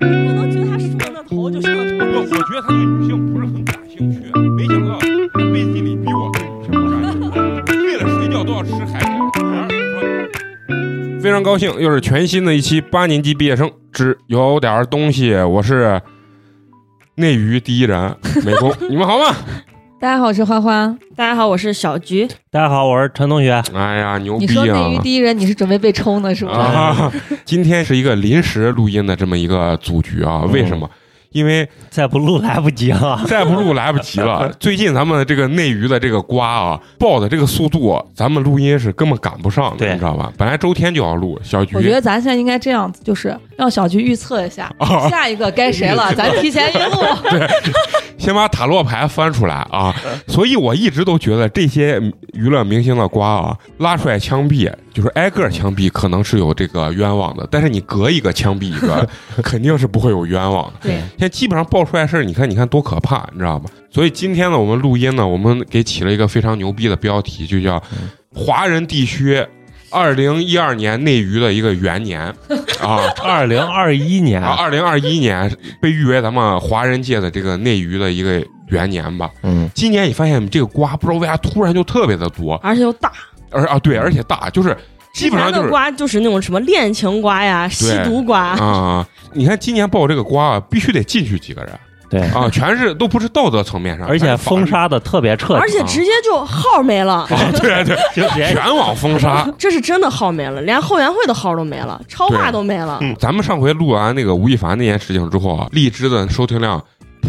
我能觉得他梳着那头就像我我觉得他对女性不是很感兴趣，没想到他背地里比我对女性更感兴趣，为了睡觉都要吃海蛎壳。非常高兴，又是全新的一期八年级毕业生之有点东西。我是内娱第一人美工，你们好吗？大家好，我是花花。大家好，我是小菊。大家好，我是陈同学。哎呀，牛逼你说内啊娱！第一人，你是准备被抽呢，是不是？啊，今天是一个临时录音的这么一个组局啊，为什么？因为再不录来不及了。再不录来不及了。最近咱们这个内娱的这个瓜啊，爆的这个速度，咱们录音是根本赶不上你知道吧？本来周天就要录，小菊我觉得咱现在应该这样子，就是让小菊预测一下、啊下一个该谁了，咱提前一录。先把塔罗牌翻出来啊，所以我一直都觉得这些娱乐明星的瓜啊，拉出来枪毙，就是挨个枪毙，可能是有这个冤枉的，但是你隔一个枪毙一个，肯定是不会有冤枉的。对，现在基本上爆出来事儿，你看，你看多可怕，你知道吗？所以今天呢，我们录音呢，我们给起了一个非常牛逼的标题，就叫“华人地区二零一二年内娱的一个元年” 啊。二零二一年，啊，二零二一年被誉为咱们华人界的这个内娱的一个元年吧。嗯，今年你发现这个瓜不知道为啥突然就特别的多，而且又大，而啊对，而且大，就是基本上就是的瓜就是那种什么恋情瓜呀、吸毒瓜，啊、你看今年爆这个瓜啊，必须得进去几个人对，啊，全是都不是道德层面上，而且封杀的特别彻底，而且直接就号没了。啊，对对，就直接全网封杀。这是真的号没了，连后援会的号都没了，超话都没了。嗯，咱们上回录完那个吴亦凡那件事情之后啊，荔枝的收听量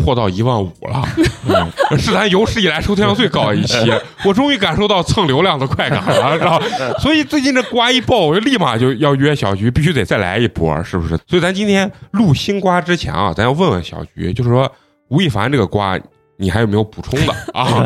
破到一万五了，嗯 是咱有史以来收听量最高的一期。我终于感受到蹭流量的快感了，知道？所以最近这瓜一爆，我就立马就要约小菊，必须得再来一波，是不是？所以咱今天录新瓜之前啊，咱要问问小菊，就是说吴亦凡这个瓜。你还有没有补充的啊？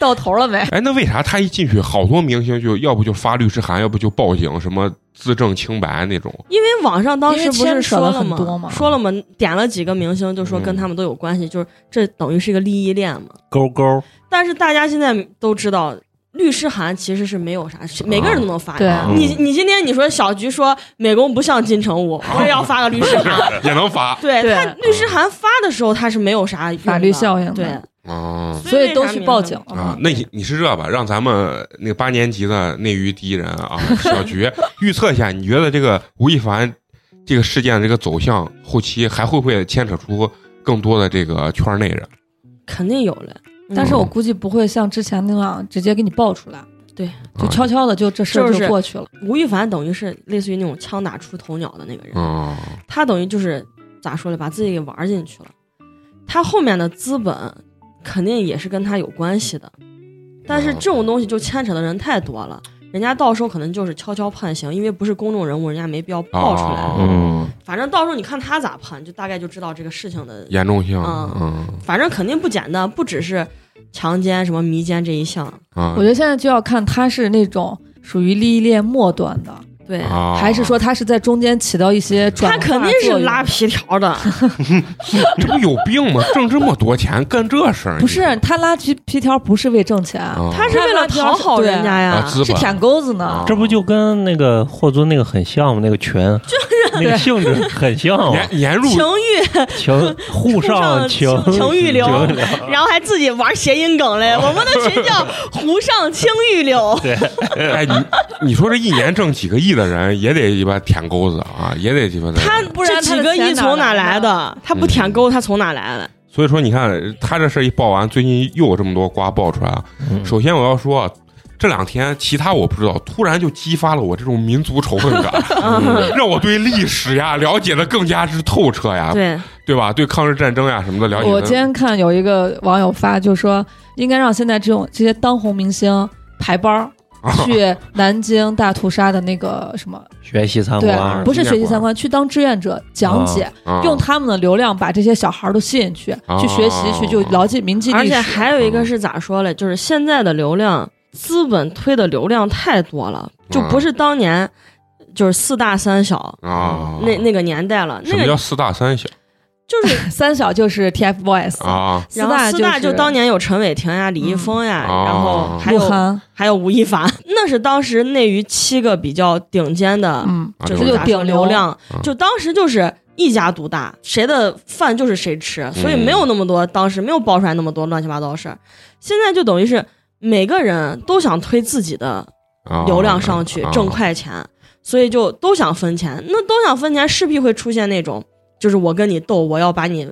到头了没？哎，那为啥他一进去，好多明星就要不就发律师函，要不就报警，什么自证清白那种？因为网上当时不是说了因为牵扯了很多嘛说了吗？点了几个明星，就说跟他们都有关系，就是这等于是一个利益链嘛。勾勾。但是大家现在都知道，律师函其实是没有啥，每个人都能发。对你你今天你说小菊说美工不像金城武，我也要发个律师函。也能发对对他律师函发的时候，他是没有啥法律效应的对，啊所以都去报警了啊。！那你你是这吧？让咱们那个八年级的内娱第一人啊，小菊预测一下，你觉得这个吴亦凡这个事件的这个走向，后期还会不会牵扯出更多的这个圈内人？肯定有了。嗯但是我估计不会像之前那样直接给你爆出来，对，就悄悄的就这事儿就过去了。吴亦凡等于是类似于那种枪打出头鸟的那个人，嗯他等于就是咋说呢，把自己给玩进去了。他后面的资本肯定也是跟他有关系的，但是这种东西就牵扯的人太多了，人家到时候可能就是悄悄判刑，因为不是公众人物，人家没必要爆出来。啊嗯，反正到时候你看他咋判，就大概就知道这个事情的。严重性，嗯嗯反正肯定不简单，不只是强奸什么迷奸这一项。啊我觉得现在就要看他是那种属于利益链末端的，对，啊，还是说他是在中间起到一些转他化肯定是拉皮条的。这不有病吗？挣这么多钱干这事儿？不是他拉皮皮条不是为挣钱，啊，他是为了讨好人家呀。是舔钩子呢。啊这不就跟那个霍尊那个很像吗？那个群，那个性质很像嘛，年年入情欲，情沪上情情欲流然后还自己玩谐音梗嘞。我们的群叫“湖上青玉柳哎，你你说这一年挣几个亿的人，也得鸡巴舔钩子啊，也得鸡巴”，的。他不然几个亿从哪来的？他不舔钩，他从哪来的？所以说，你看他这事儿一爆完，最近又有这么多瓜爆出来首先我要说，这两天其他我不知道，突然就激发了我这种民族仇恨感，让我对历史呀了解的更加之透彻呀，对，对吧？对抗日战争呀什么的了解。我今天看有一个网友发，就说应该让现在这种这些当红明星排班儿 去南京大屠杀的那个什么，学习参对观，，不是学习参观，去当志愿者讲解，啊用他们的流量把这些小孩儿都吸引去，哦去学习去，就牢记铭记历史。而且还有一个是咋说嘞？就是现在的流量，资本推的流量太多了，就不是当年就是四大三小啊，那那个年代了。那个什么叫四大三小？就是 三小就是 TFBOYS，啊，四大然后四大就就是当年有陈伟霆呀、李易峰呀，嗯然后哦还有鹿晗，还有吴亦凡，那是当时内娱七个比较顶尖的，就这就是顶流。流量嗯，就当时就是一家独大，谁的饭就是谁吃，所以嗯没有那么多，当时没有爆出来那么多乱七八糟的事儿。现在就等于是每个人都想推自己的啊流量上去啊。挣快钱，所以就都想分钱。那都想分钱，势必会出现那种就是我跟你斗，我要把你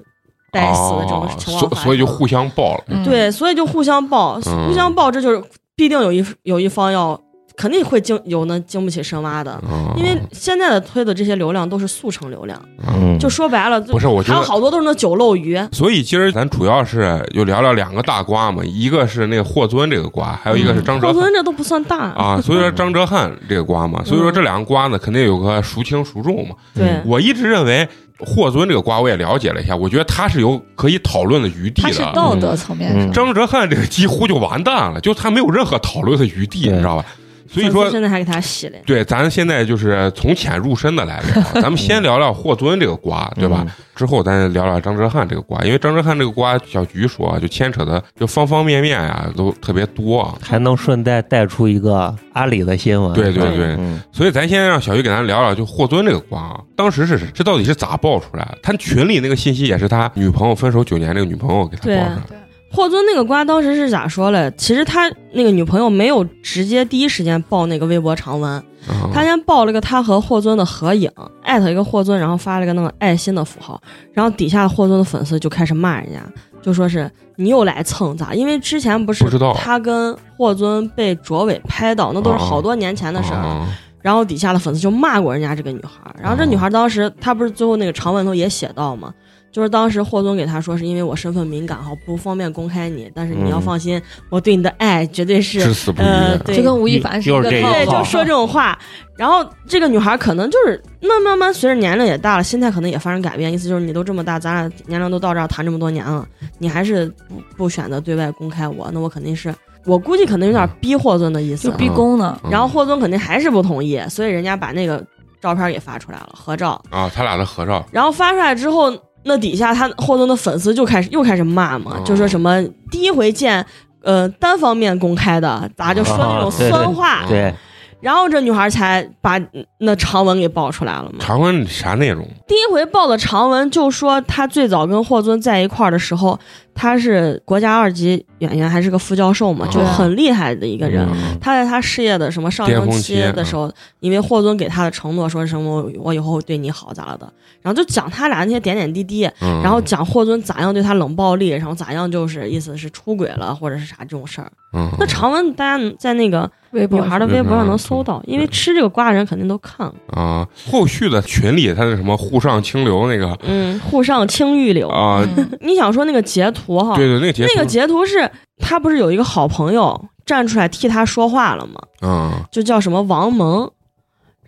带死的这种哦情况。所所以就互相爆了。嗯对，所以就互相爆，嗯互相爆，这就是必定有一有一方要肯定会经有那经不起深挖的。啊因为现在的推的这些流量都是速成流量，嗯，就说白了，不是我觉得还有好多都是那酒漏鱼，所以今儿咱主要是就聊聊两个大瓜嘛，一个是那个霍尊这个瓜，还有一个是张哲霍尊这都不算大。啊。所以说张哲瀚这个瓜嘛，所以说嗯这两个瓜呢，肯定有个孰轻孰重嘛。对，我一直认为霍尊这个瓜我也了解了一下，我觉得他是有可以讨论的余地他是的。道德层面嗯，张哲瀚这个几乎就完蛋了，就他没有任何讨论的余地，你知道吧？所以说现在还给他洗嘞。对，咱现在就是从浅入深的来聊，咱们先聊聊霍尊这个瓜，对吧？之后咱聊聊张哲瀚这个瓜，因为张哲瀚这个瓜，小菊说啊就牵扯的就方方面面呀、都特别多啊。还能顺带带出一个阿里的新闻。对对对，嗯，所以咱先让小菊给咱聊聊，就霍尊这个瓜啊，当时是这到底是咋爆出来的？他群里那个信息也是他女朋友分手九年这个女朋友给他爆出来的。霍尊那个瓜当时是咋说嘞？其实他那个女朋友没有直接第一时间爆那个微博长文，啊他先爆了个他和霍尊的合影，艾特一个霍尊，然后发了个那个爱心的符号，然后底下霍尊的粉丝就开始骂人家，就说是你又来蹭咋？因为之前不是他跟霍尊被卓伟拍到，那都是好多年前的事儿。啊然后底下的粉丝就骂过人家这个女孩儿，然后这女孩儿当时她不是最后那个长文头也写到嘛，就是当时霍尊给他说是因为我身份敏感哈，不方便公开你，但是你要嗯放心，我对你的爱绝对是至死不渝。呃对就跟吴亦凡是一个套对，就说这种话。然后这个女孩可能就是那慢慢随着年龄也大了，心态可能也发生改变。意思就是你都这么大，咱俩年龄都到这儿谈这么多年了，你还是不不选择对外公开我，那我肯定是我估计可能有点逼霍尊的意思就。逼宫呢。嗯然后霍尊肯定还是不同意，所以人家把那个照片给发出来了，合照。啊，他俩的合照，然后发出来之后，那底下他霍尊的粉丝就开始又开始骂嘛，哦就说什么第一回见，呃，单方面公开的，咋就说那种酸话。对，然后这女孩才把那长文给爆出来了嘛。长文啥内容？第一回爆的长文就说她最早跟霍尊在一块儿的时候，她是国家二级演员，还是个副教授嘛，哦就很厉害的一个人。嗯她在她事业的什么上升期的时候，因为霍尊给她的承诺说什么我以后会对你好咋了的，然后就讲他俩那些点点滴滴，嗯然后讲霍尊咋样对她冷暴力，然后咋样就是意思是出轨了或者是啥这种事儿。嗯那长文大家在那个微博女孩的微博上能嗯搜到，因为吃这个瓜的人肯定都看了。啊，后续的群里他是什么沪上清流那个嗯，沪上清玉流。啊，嗯你想说那个截图哈？对对，那个截图那个截图是他不是有一个好朋友站出来替他说话了吗？嗯就叫什么王蒙。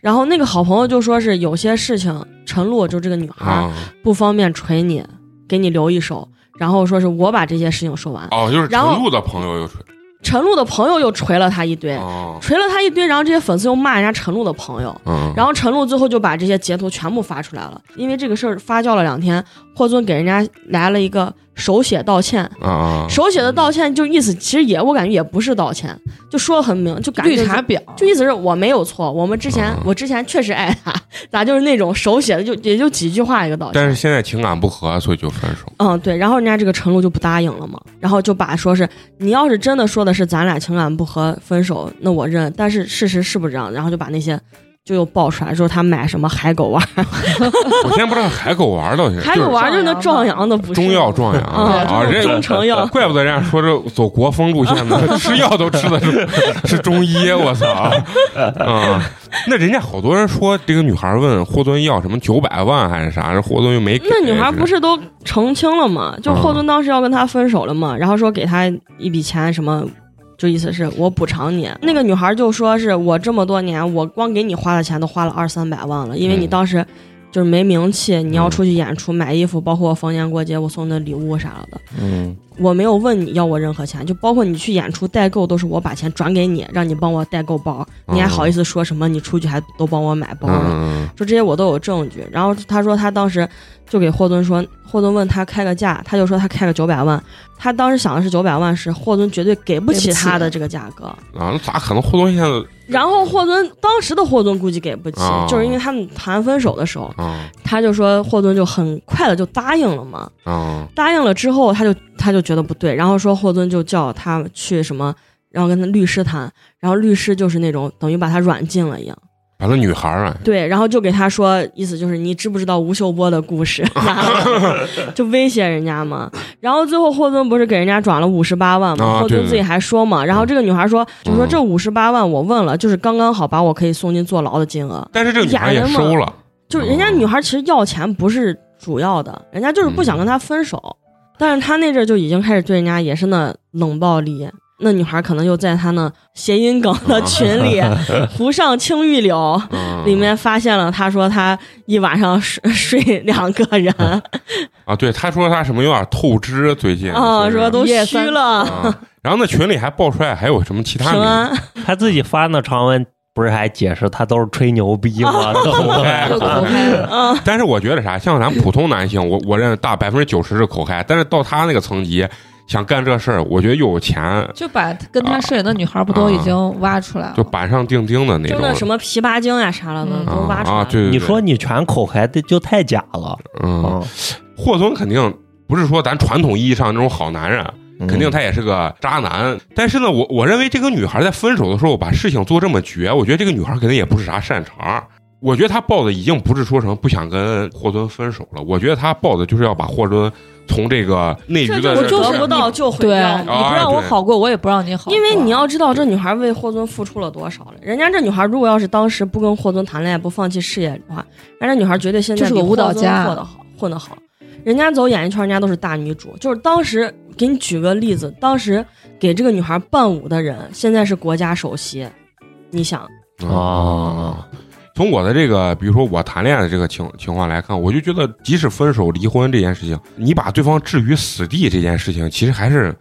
然后那个好朋友就说是有些事情陈露就这个女孩啊不方便锤你，给你留一手。然后说是我把这些事情说完，哦，就是陈露的朋友又吹陈露的朋友又锤了他一堆，哦锤了他一堆，然后这些粉丝又骂人家陈露的朋友。嗯，然后陈露最后就把这些截图全部发出来了，因为这个事儿发酵了两天，霍尊给人家来了一个手写道歉，啊啊手写的道歉就意思其实也我感觉也不是道歉，就说的很明，就感觉是绿茶婊，就意思是我没有错，我们之前、嗯我之前确实爱他，咋就是那种手写的就也就几句话一个道歉。但是现在情感不和，所以就分手。嗯，对，然后人家这个陈露就不答应了嘛，然后就把说是你要是真的说的是咱俩情感不和分手，那我认，但是事实是不是这样？然后就把那些就又爆出来，说他买什么海狗丸，我现在不知道海狗丸到底海狗丸就是那壮阳的，不是中药壮阳啊中成药怪不得人家说这走国风路线的，吃药都吃的是是中医，我操啊！那人家好多人说这个女孩问霍尊要什么九百万还是啥，这霍尊又没给。那女孩不是都澄清了吗？就嗯霍尊当时要跟他分手了嘛，然后说给他一笔钱，什么，就意思是我补偿你。那个女孩就说是我这么多年，我光给你花的钱都花了二三百万了，因为你嗯当时就是没名气，你要出去演出买衣服，包括逢年过节我送的礼物啥了的，嗯我没有问你要我任何钱，就包括你去演出代购都是我把钱转给你，让你帮我代购包，你还好意思说什么你出去还都帮我买包了？嗯就这些我都有证据。然后他说他当时就给霍尊说，霍尊问他开个价，他就说他开个九百万。他当时想的是九百万是霍尊绝对给不起他的这个价格。啊，那咋可能？霍尊现在然后霍尊当时的霍尊估计给不起，哦就是因为他们谈分手的时候，啊他就说霍尊就很快的就答应了嘛。啊答应了之后，他就他就觉得不对，然后说霍尊就叫他去什么，然后跟他律师谈，然后律师就是那种等于把他软禁了一样。把那女孩儿啊，对，然后就给他说，意思就是你知不知道吴秀波的故事，就威胁人家嘛。然后最后霍尊不是给人家转了五十八万嘛，霍尊自己还说嘛。然后这个女孩说，就说嗯这五十八万我问了，就是刚刚好把我可以送进坐牢的金额。但是这个女孩也收了，就是人家女孩其实要钱不是主要的，人家就是不想跟他分手，但是他那阵儿就已经开始对人家也是那冷暴力。那女孩可能又在他那谐音梗的群里 “湖上青玉柳”嗯里面发现了，她说她一晚上睡 睡两个人 啊，对，她说她什么有点透支，最近啊，说都虚了，啊，然后那群里还爆出来还有什么其他名平安他自己发那长文不是还解释他都是吹牛逼吗？都口嗨但是我觉得啥，像咱普通男性，我我认为大百分之九十是口嗨，但是到他那个层级想干这事儿，我觉得又有钱，就把跟他摄影的女孩不都已经挖出来了？就板上钉钉的那就种。那什么琵琶精呀啥了的嗯都挖出来了。啊啊，对对对，你说你全口嗨的就太假了。嗯，嗯，霍尊肯定不是说咱传统意义上那种好男人，嗯肯定他也是个渣男。但是呢，我我认为这个女孩在分手的时候把事情做这么绝，我觉得这个女孩肯定也不是啥善茬。我觉得她抱的已经不是说什么不想跟霍尊分手了，我觉得她抱的就是要把霍尊从这个内娱的这就是我就是得不到就毁对，掉你。不让我好过，我也不让你好过。因为你要知道，这女孩为霍尊付出了多少了。人家这女孩如果要是当时不跟霍尊谈恋爱，不放弃事业的话，人家这女孩绝对现在就是个比霍尊舞蹈家混得好，混得好。人家走演艺圈，人家都是大女主。就是当时给你举个例子，当时给这个女孩伴舞的人，现在是国家首席。你想，哦，从我的这个，比如说我谈恋爱的这个情情况来看，我就觉得，即使分手、离婚这件事情，你把对方置于死地这件事情，其实还是，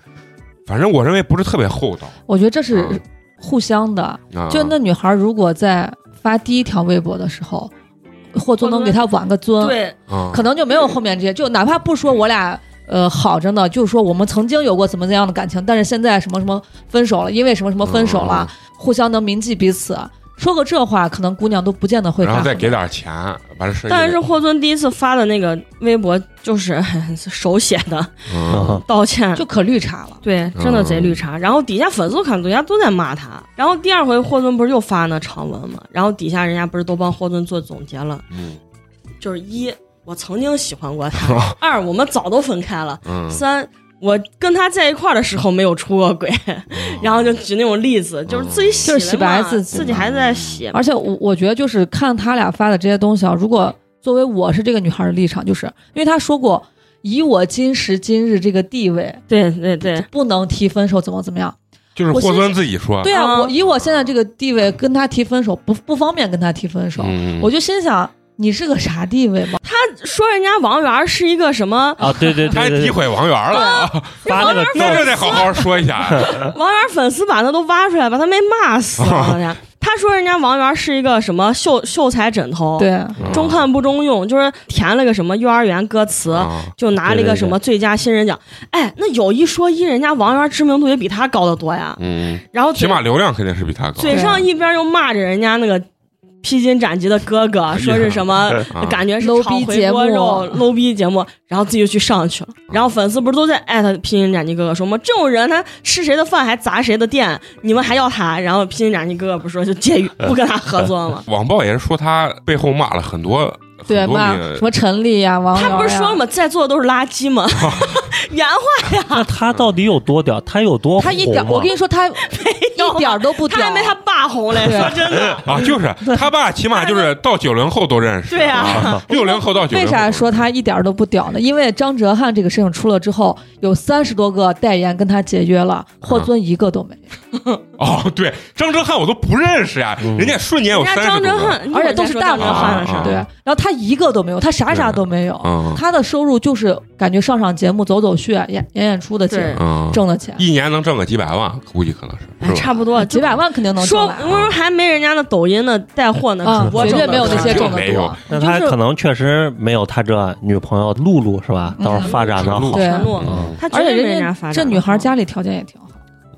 反正我认为不是特别厚道我觉得这是嗯互相的。啊。就那女孩如果在发第一条微博的时候，霍尊能给她挽个尊，可能就没有后面这些。就哪怕不说我俩呃好着呢，就是说我们曾经有过怎么怎样的感情，但是现在什么什么分手了，因为什么什么分手了，互相能铭记彼此。说个这话，可能姑娘都不见得会看。然后再给点钱，把这事但是霍尊第一次发的那个微博就是手写的嗯 道歉，就可绿茶了。对，真的贼绿茶。然后底下粉丝看，大家都在骂他。然后第二回霍尊不是又发那长文嘛？然后底下人家不是都帮霍尊做总结了，嗯就是一，我曾经喜欢过他；二，我们早都分开了；嗯，三，我跟他在一块儿的时候没有出过轨。然后就举那种例子，就是自己洗，就是洗白自己自己还在洗。而且我我觉得就是看他俩发的这些东西啊，如果作为我是这个女孩的立场，就是因为他说过，以我今时今日这个地位，对对对，不能提分手，怎么怎么样？就是霍尊自己说，对啊，啊我以我现在这个地位跟他提分手，不不方便跟他提分手，嗯，我就心想。你是个啥地位吗？他说人家王源是一个什么？啊，对对他还对对对，诋毁王源了啊，发那个那这得好好说一下。王源粉丝把他都挖出来，把他没骂死 他说人家王源是一个什么秀秀才枕头，，对，中看不中用，就是填了个什么幼儿园歌词，啊就拿了一个什么最佳新人奖。哎，那有一说一，人家王源知名度也比他高得多呀。嗯，然后起码流量肯定是比他高。嘴上一边又骂着人家那个。披荆斩棘的哥哥说是什么？啊感觉是 low 炒逼节回锅目肉 low 逼节目，然后自己就去上去了。然后粉丝不是都在艾特披荆斩棘哥哥说吗？这种人他吃谁的饭还砸谁的店，你们还要他？然后披荆斩棘哥哥不是说就介于不跟他合作吗？网暴也是说他背后骂了很多，对骂什么陈丽呀、王源他，不是说了吗？在座的都是垃圾吗？原话呀，那他到底有多屌？他有多他一点，我跟你说，他 一点都不屌，他还没他爸红嘞。对说真的，啊，就是他爸起码就是到九零后都认识，对啊，六零后到九零为啥说他一点都不屌呢？因为张哲瀚这个事情出了之后，有三十多个代言跟他解约了，霍尊一个都没有。哦，对，张哲瀚我都不认识呀，嗯人家瞬间有人家三十多个，张哲瀚，而且都是大张哲模瀚的事儿啊对，然后他一个都没有，他啥啥都没有，嗯他的收入就是感觉上上节目走走穴演演演出的对钱嗯，挣的钱，一年能挣个几百万，估计可能是，哎是吧？差不多几百万肯定能挣说来。我说还没人家那抖音的带货呢，啊主，播绝对没有那些肯定挣的没有多。那他可能确实没有他这女朋友露露是吧？嗯到时候发展的好，对他绝对没而且人家发展这女孩家里条件也挺好，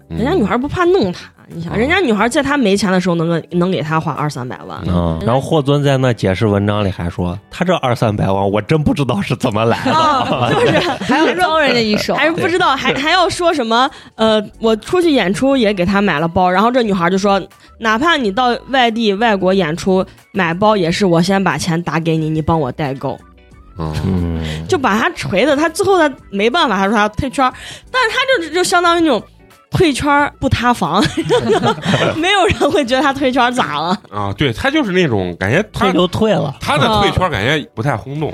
嗯人家女孩不怕弄他，你想，人家女孩在他没钱的时候能给能给他花二三百万，嗯，然后霍尊在那解释文章里还说，他这二三百万我真不知道是怎么来的。啊，就是 还要招人家一手，还是不知道，还还要说什么？呃，我出去演出也给他买了包，然后这女孩就说，哪怕你到外地外国演出买包，也是我先把钱打给你，你帮我代购，嗯，嗯，就把他锤的，他最后他没办法，他说他退圈，但是他就就相当于那种。退圈不塌房，没有人会觉得他退圈咋了？啊，对他就是那种感觉他退就退了，他的退圈感觉不太轰动，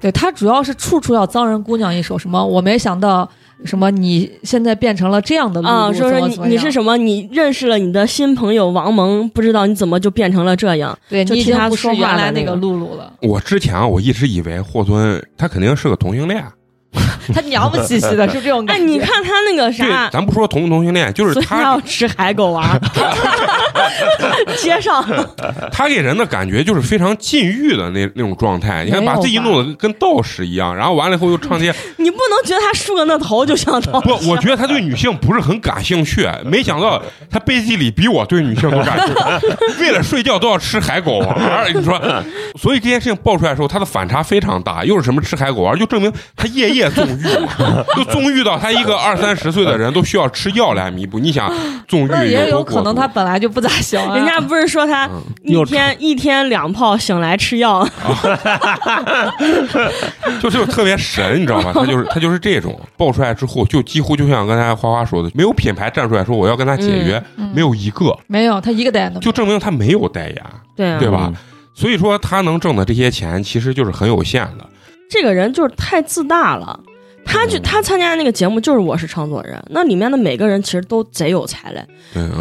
对他主要是处处要脏人姑娘一手，什么我没想到，什么你现在变成了这样的露露，啊，说说你你是什么？你认识了你的新朋友王蒙，不知道你怎么就变成了这样？对就替你已经不是他说话原来那个的那个露露了，我之前啊我一直以为霍尊他肯定是个同性恋，他娘不兮兮的，是这种哎，感觉。你看他那个对啥，，咱不说同不同性恋，就是他他要吃海狗丸儿，街上。他给人的感觉就是非常禁欲的那那种状态，你看把自己弄得跟道士一样，然后完了以后又唱些你不能觉得他梳个那头就像道不，我觉得他对女性不是很感兴趣，没想到他背地里比我对女性都感兴趣，为了睡觉都要吃海狗丸儿，你说，所以这件事情爆出来的时候，他的反差非常大，又是什么吃海狗丸儿，就证明他夜夜纵欲嘛，就纵欲到他一个二三十岁的人都需要吃药来弥补。你想纵欲那也有可能他本来就不咋行啊。人家不是说他嗯一又天一天两泡，醒来吃药，就就特别神，你知道吗？他就是他就是这种爆出来之后，就几乎就像刚才花花说的，没有品牌站出来说我要跟他解约，嗯没有一个，没有，他一个代言都就证明他没有代言，对啊对吧？所以说他能挣的这些钱其实就是很有限的。这个人就是太自大了。他就嗯。他参加那个节目就是我是创作人，那里面的每个人其实都贼有才嘞。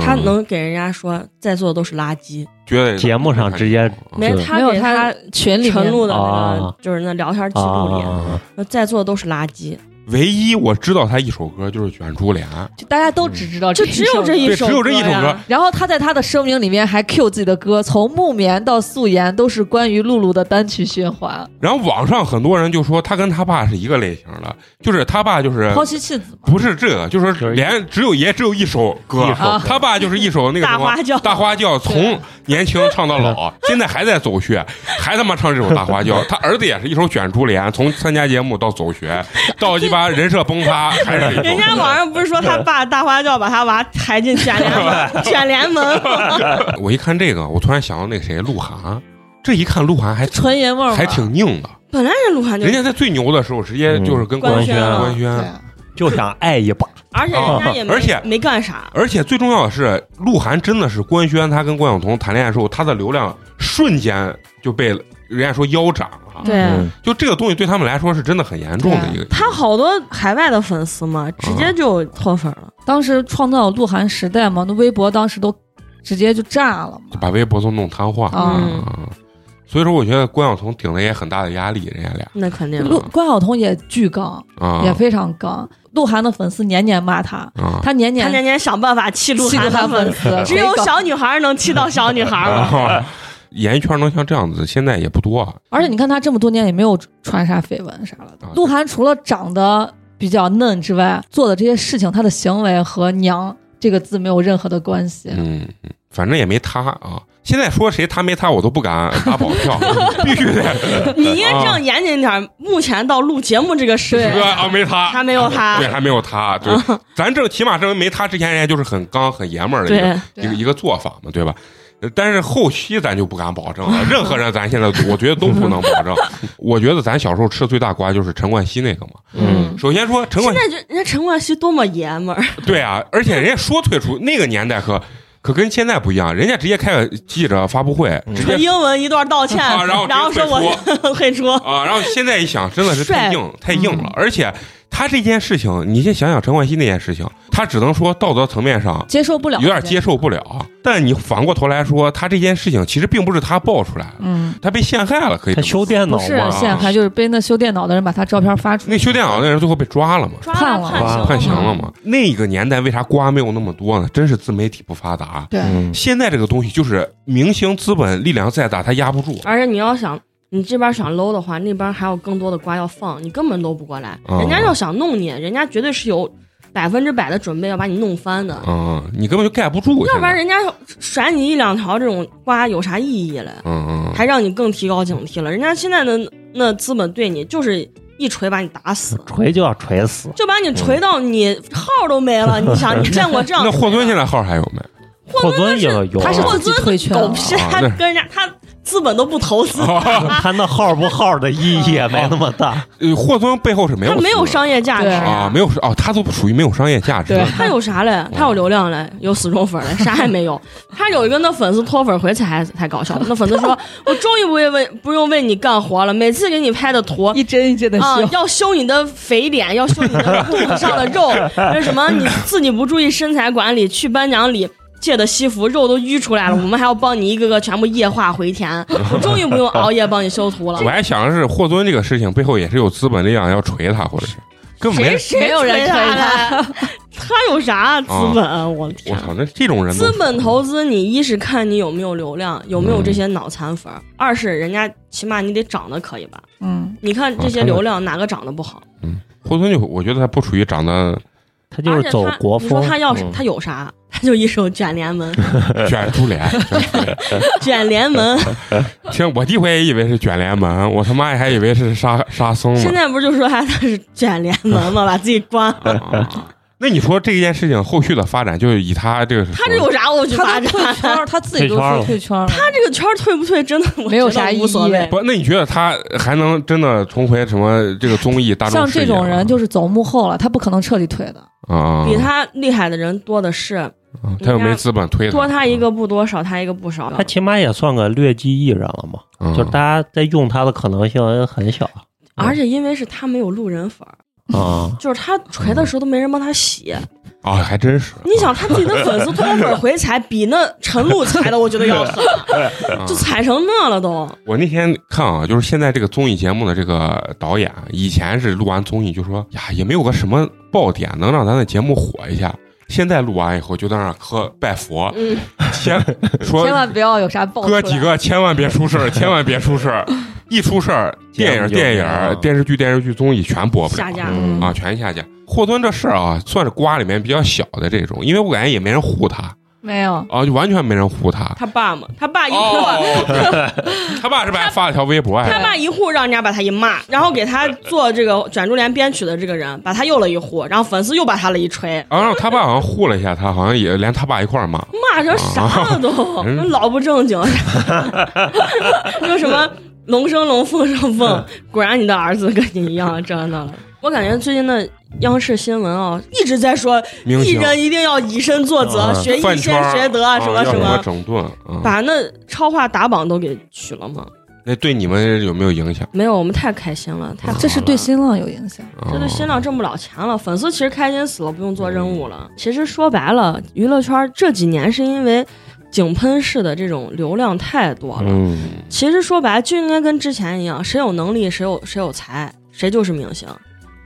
他嗯。能给人家说在座的都是垃圾，觉得节目上直接是没他没有给他群里陈露的那个啊。就是那聊天记录里，在座的都是垃圾，唯一我知道他一首歌就是《卷珠帘》，就大家都只知道就只有这一首只有这一首歌。然后他在他的声明里面还 Q 自己的歌，从木棉到素颜都是关于露露的单曲循环，然后网上很多人就说他跟他爸是一个类型的，就是他爸就是抛妻弃子。不是这个，就是就是连只有也只有一首歌。一首。歌，他爸就是一首那个什么大花轿。大花轿，从年轻唱到老，现在还在走穴，还他妈唱这首大花轿。他儿子也是一首卷珠帘，从参加节目到走穴，到鸡巴人设崩塌，还是人家网上不是说他爸大花轿把他娃抬进卷帘门，卷帘门？我一看这个，我突然想到那个谁，鹿晗。这一看鹿晗还纯爷们儿还挺硬的，本来人鹿晗就人，家在最牛的时候直接就是跟官宣宣官宣，对，就想爱一把，而且人家也没而且没干啥，而且最重要的是，鹿晗真的是官宣他跟关晓彤谈恋爱的时候，他的流量瞬间就被人家说腰斩了。对。嗯就这个东西对他们来说是真的很严重的一个。他好多海外的粉丝嘛，直接就脱粉了。当时创造鹿晗时代嘛，那微博当时都直接就炸了嘛。把微博都弄瘫痪了。啊嗯啊所以说，我觉得关晓彤顶了也很大的压力，人家俩那肯定陆关晓彤也巨刚，啊也非常刚。鹿晗的粉丝年年骂他，啊他年年他年年想办法气鹿晗晗的粉粉丝，只有小女孩能气到小女孩！演艺圈能像这样子，现在也不多啊。而且你看他这么多年也没有传啥绯闻啥了的啊。鹿晗除了长得比较嫩之外，做的这些事情，他的行为和“娘”这个字没有任何的关系。嗯，嗯反正也没他啊。现在说谁他没他，我都不敢打保票，必须得。你应该这样严谨点儿。目前到录节目这个时对刻，啊，没他，还没有他。对，还没有他，对，咱这起码证明没他之前，人家就是很刚、很爷们儿的一个一个一个做法嘛，对吧？呃但是后期咱就不敢保证了，任何人咱现在我觉得都不能保证。我觉得咱小时候吃的最大瓜就是陈冠希那个嘛。嗯，首先说陈冠现，在就人家陈冠希多么爷们儿，对啊，而且人家说退出那个年代可可跟现在不一样，人家直接开个记者发布会，直接英文一段道 歉，啊然后然后说我退出，啊，然后现在一想，真的是太硬太硬了，而且他这件事情，你先想想陈冠希那件事情，他只能说道德层面上接受不了，有点接受不了。但你反过头来说，他这件事情其实并不是他爆出来的，嗯，他被陷害了，可以他。修电脑不是，陷害，就是被那修电脑的人把他照片发出那修电脑的人最后被抓了嘛，抓判了判判判刑了了。嘛。那个年代为啥瓜没有那么多呢？真是自媒体不发达。对，嗯，现在这个东西就是明星资本力量再大，他压不住。而且你要想，你这边想搂的话，那边还有更多的瓜要放，你根本搂不过来。哦人家要想弄你，人家绝对是有百分之百的准备要把你弄翻的。嗯，你根本就盖不住。要不然人家甩你一两条这种瓜有啥意义嘞？嗯嗯，还让你更提高警惕了。人家现在的那资本对你就是一锤把你打死，锤就要锤死。就把你锤到你号都没了。你想，你见过这样？那霍尊现在号还有没？霍尊也有啊，他是霍尊退圈了狗屁，他跟人家他资本都不投资，他那号不号的意义也没那么大。呃，霍尊背后是没有他没有商业价值啊，没有哦，他都属于没有商业价值对。他有啥嘞？他有流量嘞，有死忠粉嘞，啥也没有。他有一个那粉丝脱粉回才还才搞笑。那粉丝说：“ 我终于不会为不用为你干活了，每次给你拍的图一帧一帧的啊修，，要修你的肥脸，要修你的肚子上的肉，那什么你自己不注意身材管理，去颁奖礼。”借的西服肉都淤出来了，我们还要帮你一个个全部液化回填。我终于不用熬夜帮你修图了我。还想的是霍尊这个事情背后也是有资本力量要锤他，或者是根本没谁。谁没有人锤锤他 他有啥资本？我的天！我操，那这种人资本投资，你一是看你有没有流量，有没有这些脑残粉儿；二是人家起码你得长得可以吧？嗯，你看这些流量哪个长得不好？嗯霍尊就我觉得他不属于长得他就是走国风。你说他要他有啥？他就一手卷帘门，卷珠帘。卷帘门。其实我第一回也以为是卷帘门，我他妈还以为是沙沙僧呢。现在不是就说他他是卷帘门吗？把自己关了。啊那你说这件事情后续的发展，就是以他这个他这有啥后续发他都退圈他自己都说退圈了。他这个圈儿退不退，真的我没有觉得啥意义无所谓。不？那你觉得他还能真的重回什么这个综艺大众像视野吗这种人就是走幕后了，他不可能彻底退的。啊，比他厉害的人多的是，啊他又没资本推多他一个不多，少他一个不少。他起码也算个劣迹艺人了嘛，嗯，就是大家在用他的可能性很小而且因为是他没有路人粉儿，啊。就是他锤的时候都没人帮他洗。啊，还真是。你想他自己的粉丝脱粉回踩，比那陈露踩的，我觉得要狠，啊就踩成那了都。我那天看啊，就是现在这个综艺节目的这个导演，以前是录完综艺就说呀，也没有个什么爆点能让咱的节目火一下。现在录完以后就在那儿磕拜佛，嗯，千 说千万不要有啥爆哥几个千万别出事儿，千万别出事儿，一出事儿，电影、电影、啊电视剧、电视剧、综艺全播不了。下架。嗯啊，全下架。霍尊这事儿啊，算是瓜里面比较小的这种，因为我感觉也没人护他没有，啊，就完全没人护他。他爸嘛，他爸一哦户，，对 他爸是不是还发了条微博？还他爸一户让人家把他一骂，然后给他做这个卷珠帘编曲的这个人，把他又了一户，然后粉丝又把他了一锤，啊，然后他爸好像护了一下他，好像也连他爸一块儿骂。骂成啥了都，嗯老不正经，说什么龙生龙，凤生凤，果然你的儿子跟你一样，真的了。我感觉最近的央视新闻啊，一直在说艺人一定要以身作则，啊学艺先学德，啊什么什么么，整顿啊？把那超话打榜都给取了吗？那对你们有没有影响？没有，我们太开心了，太好这是对新浪有影响。啊这对新浪挣不了钱了，粉丝其实开心死了，不用做任务了。其实说白了，娱乐圈这几年是因为井喷式的这种流量太多了。嗯，其实说白了就应该跟之前一样，谁有能力，谁有谁有才，谁就是明星。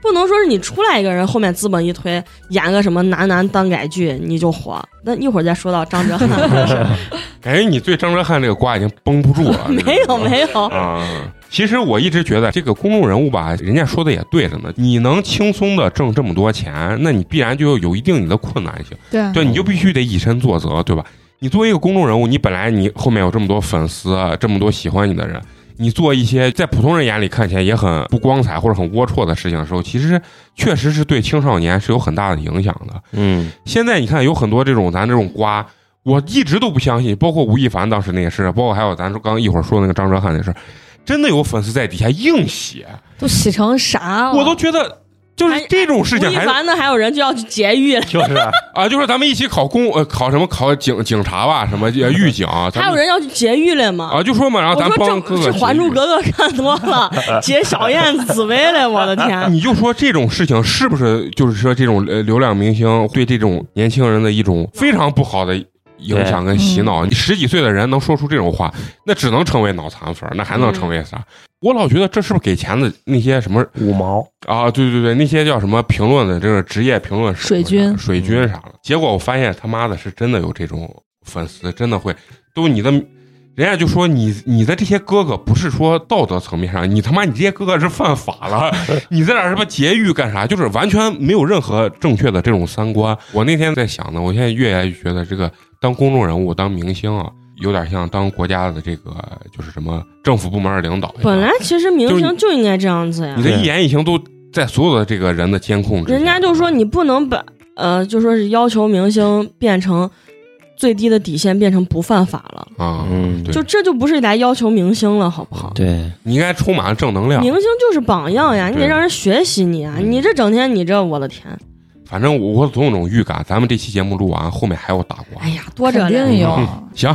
不能说是你出来一个人，后面资本一推，演个什么男男耽改剧你就火。那一会儿再说到张哲瀚的事儿，感觉你对张哲瀚这个瓜已经绷不住了。没有没有，啊，其实我一直觉得这个公众人物吧，人家说的也对着呢。你能轻松的挣这么多钱，那你必然就有一定你的困难性，对啊对，你就必须得以身作则，对吧？你作为一个公众人物，你本来你后面有这么多粉丝，啊这么多喜欢你的人，你做一些在普通人眼里看起来也很不光彩或者很龌龊的事情的时候，其实确实是对青少年是有很大的影响的。嗯，现在你看有很多这种咱这种瓜，我一直都不相信，包括吴亦凡当时那个事，包括还有咱刚一会儿说那个张哲瀚那事，真的有粉丝在底下硬写，都写成啥了？我都觉得就是这种事情还凡呢，还有人就要去劫狱了，就是啊，就是咱们一起考公呃考什么考警警察吧，什么呃狱警，还有人要去劫狱了吗？啊就说嘛，然后咱帮哥哥《还珠格格》看多了，劫小燕子紫薇了，我的天！你就说这种事情是不是就是说这种呃流量明星对这种年轻人的一种非常不好的影响跟洗脑？你十几岁的人能说出这种话，那只能成为脑残粉儿，那还能成为啥？我老觉得这是不是给钱的那些什么五毛，啊？对对对，那些叫什么评论的这个职业评论水军水军啥的。结果我发现他妈的是真的有这种粉丝，真的会都你的。人家就说你你的这些哥哥不是说道德层面上，你他妈你这些哥哥是犯法了，你在那什么劫狱干啥？就是完全没有任何正确的这种三观。我那天在想呢，我现在越来越觉得这个当公众人物、当明星啊，有点像当国家的这个就是什么政府部门的领导。本来其实明星就应该这样子呀你，的一言一行都在所有的这个人的监控之下。人家就说你不能把呃，就说是要求明星变成最低的底线变成不犯法了，啊，嗯就这就不是来要求明星了，好不好？对，你应该充满了正能量。明星就是榜样呀，你得让人学习你啊！嗯你这整天你这，我的天！反正我我总有种预感，咱们这期节目录完，后面还有大瓜。哎呀，多着肯嘞定有。嗯行，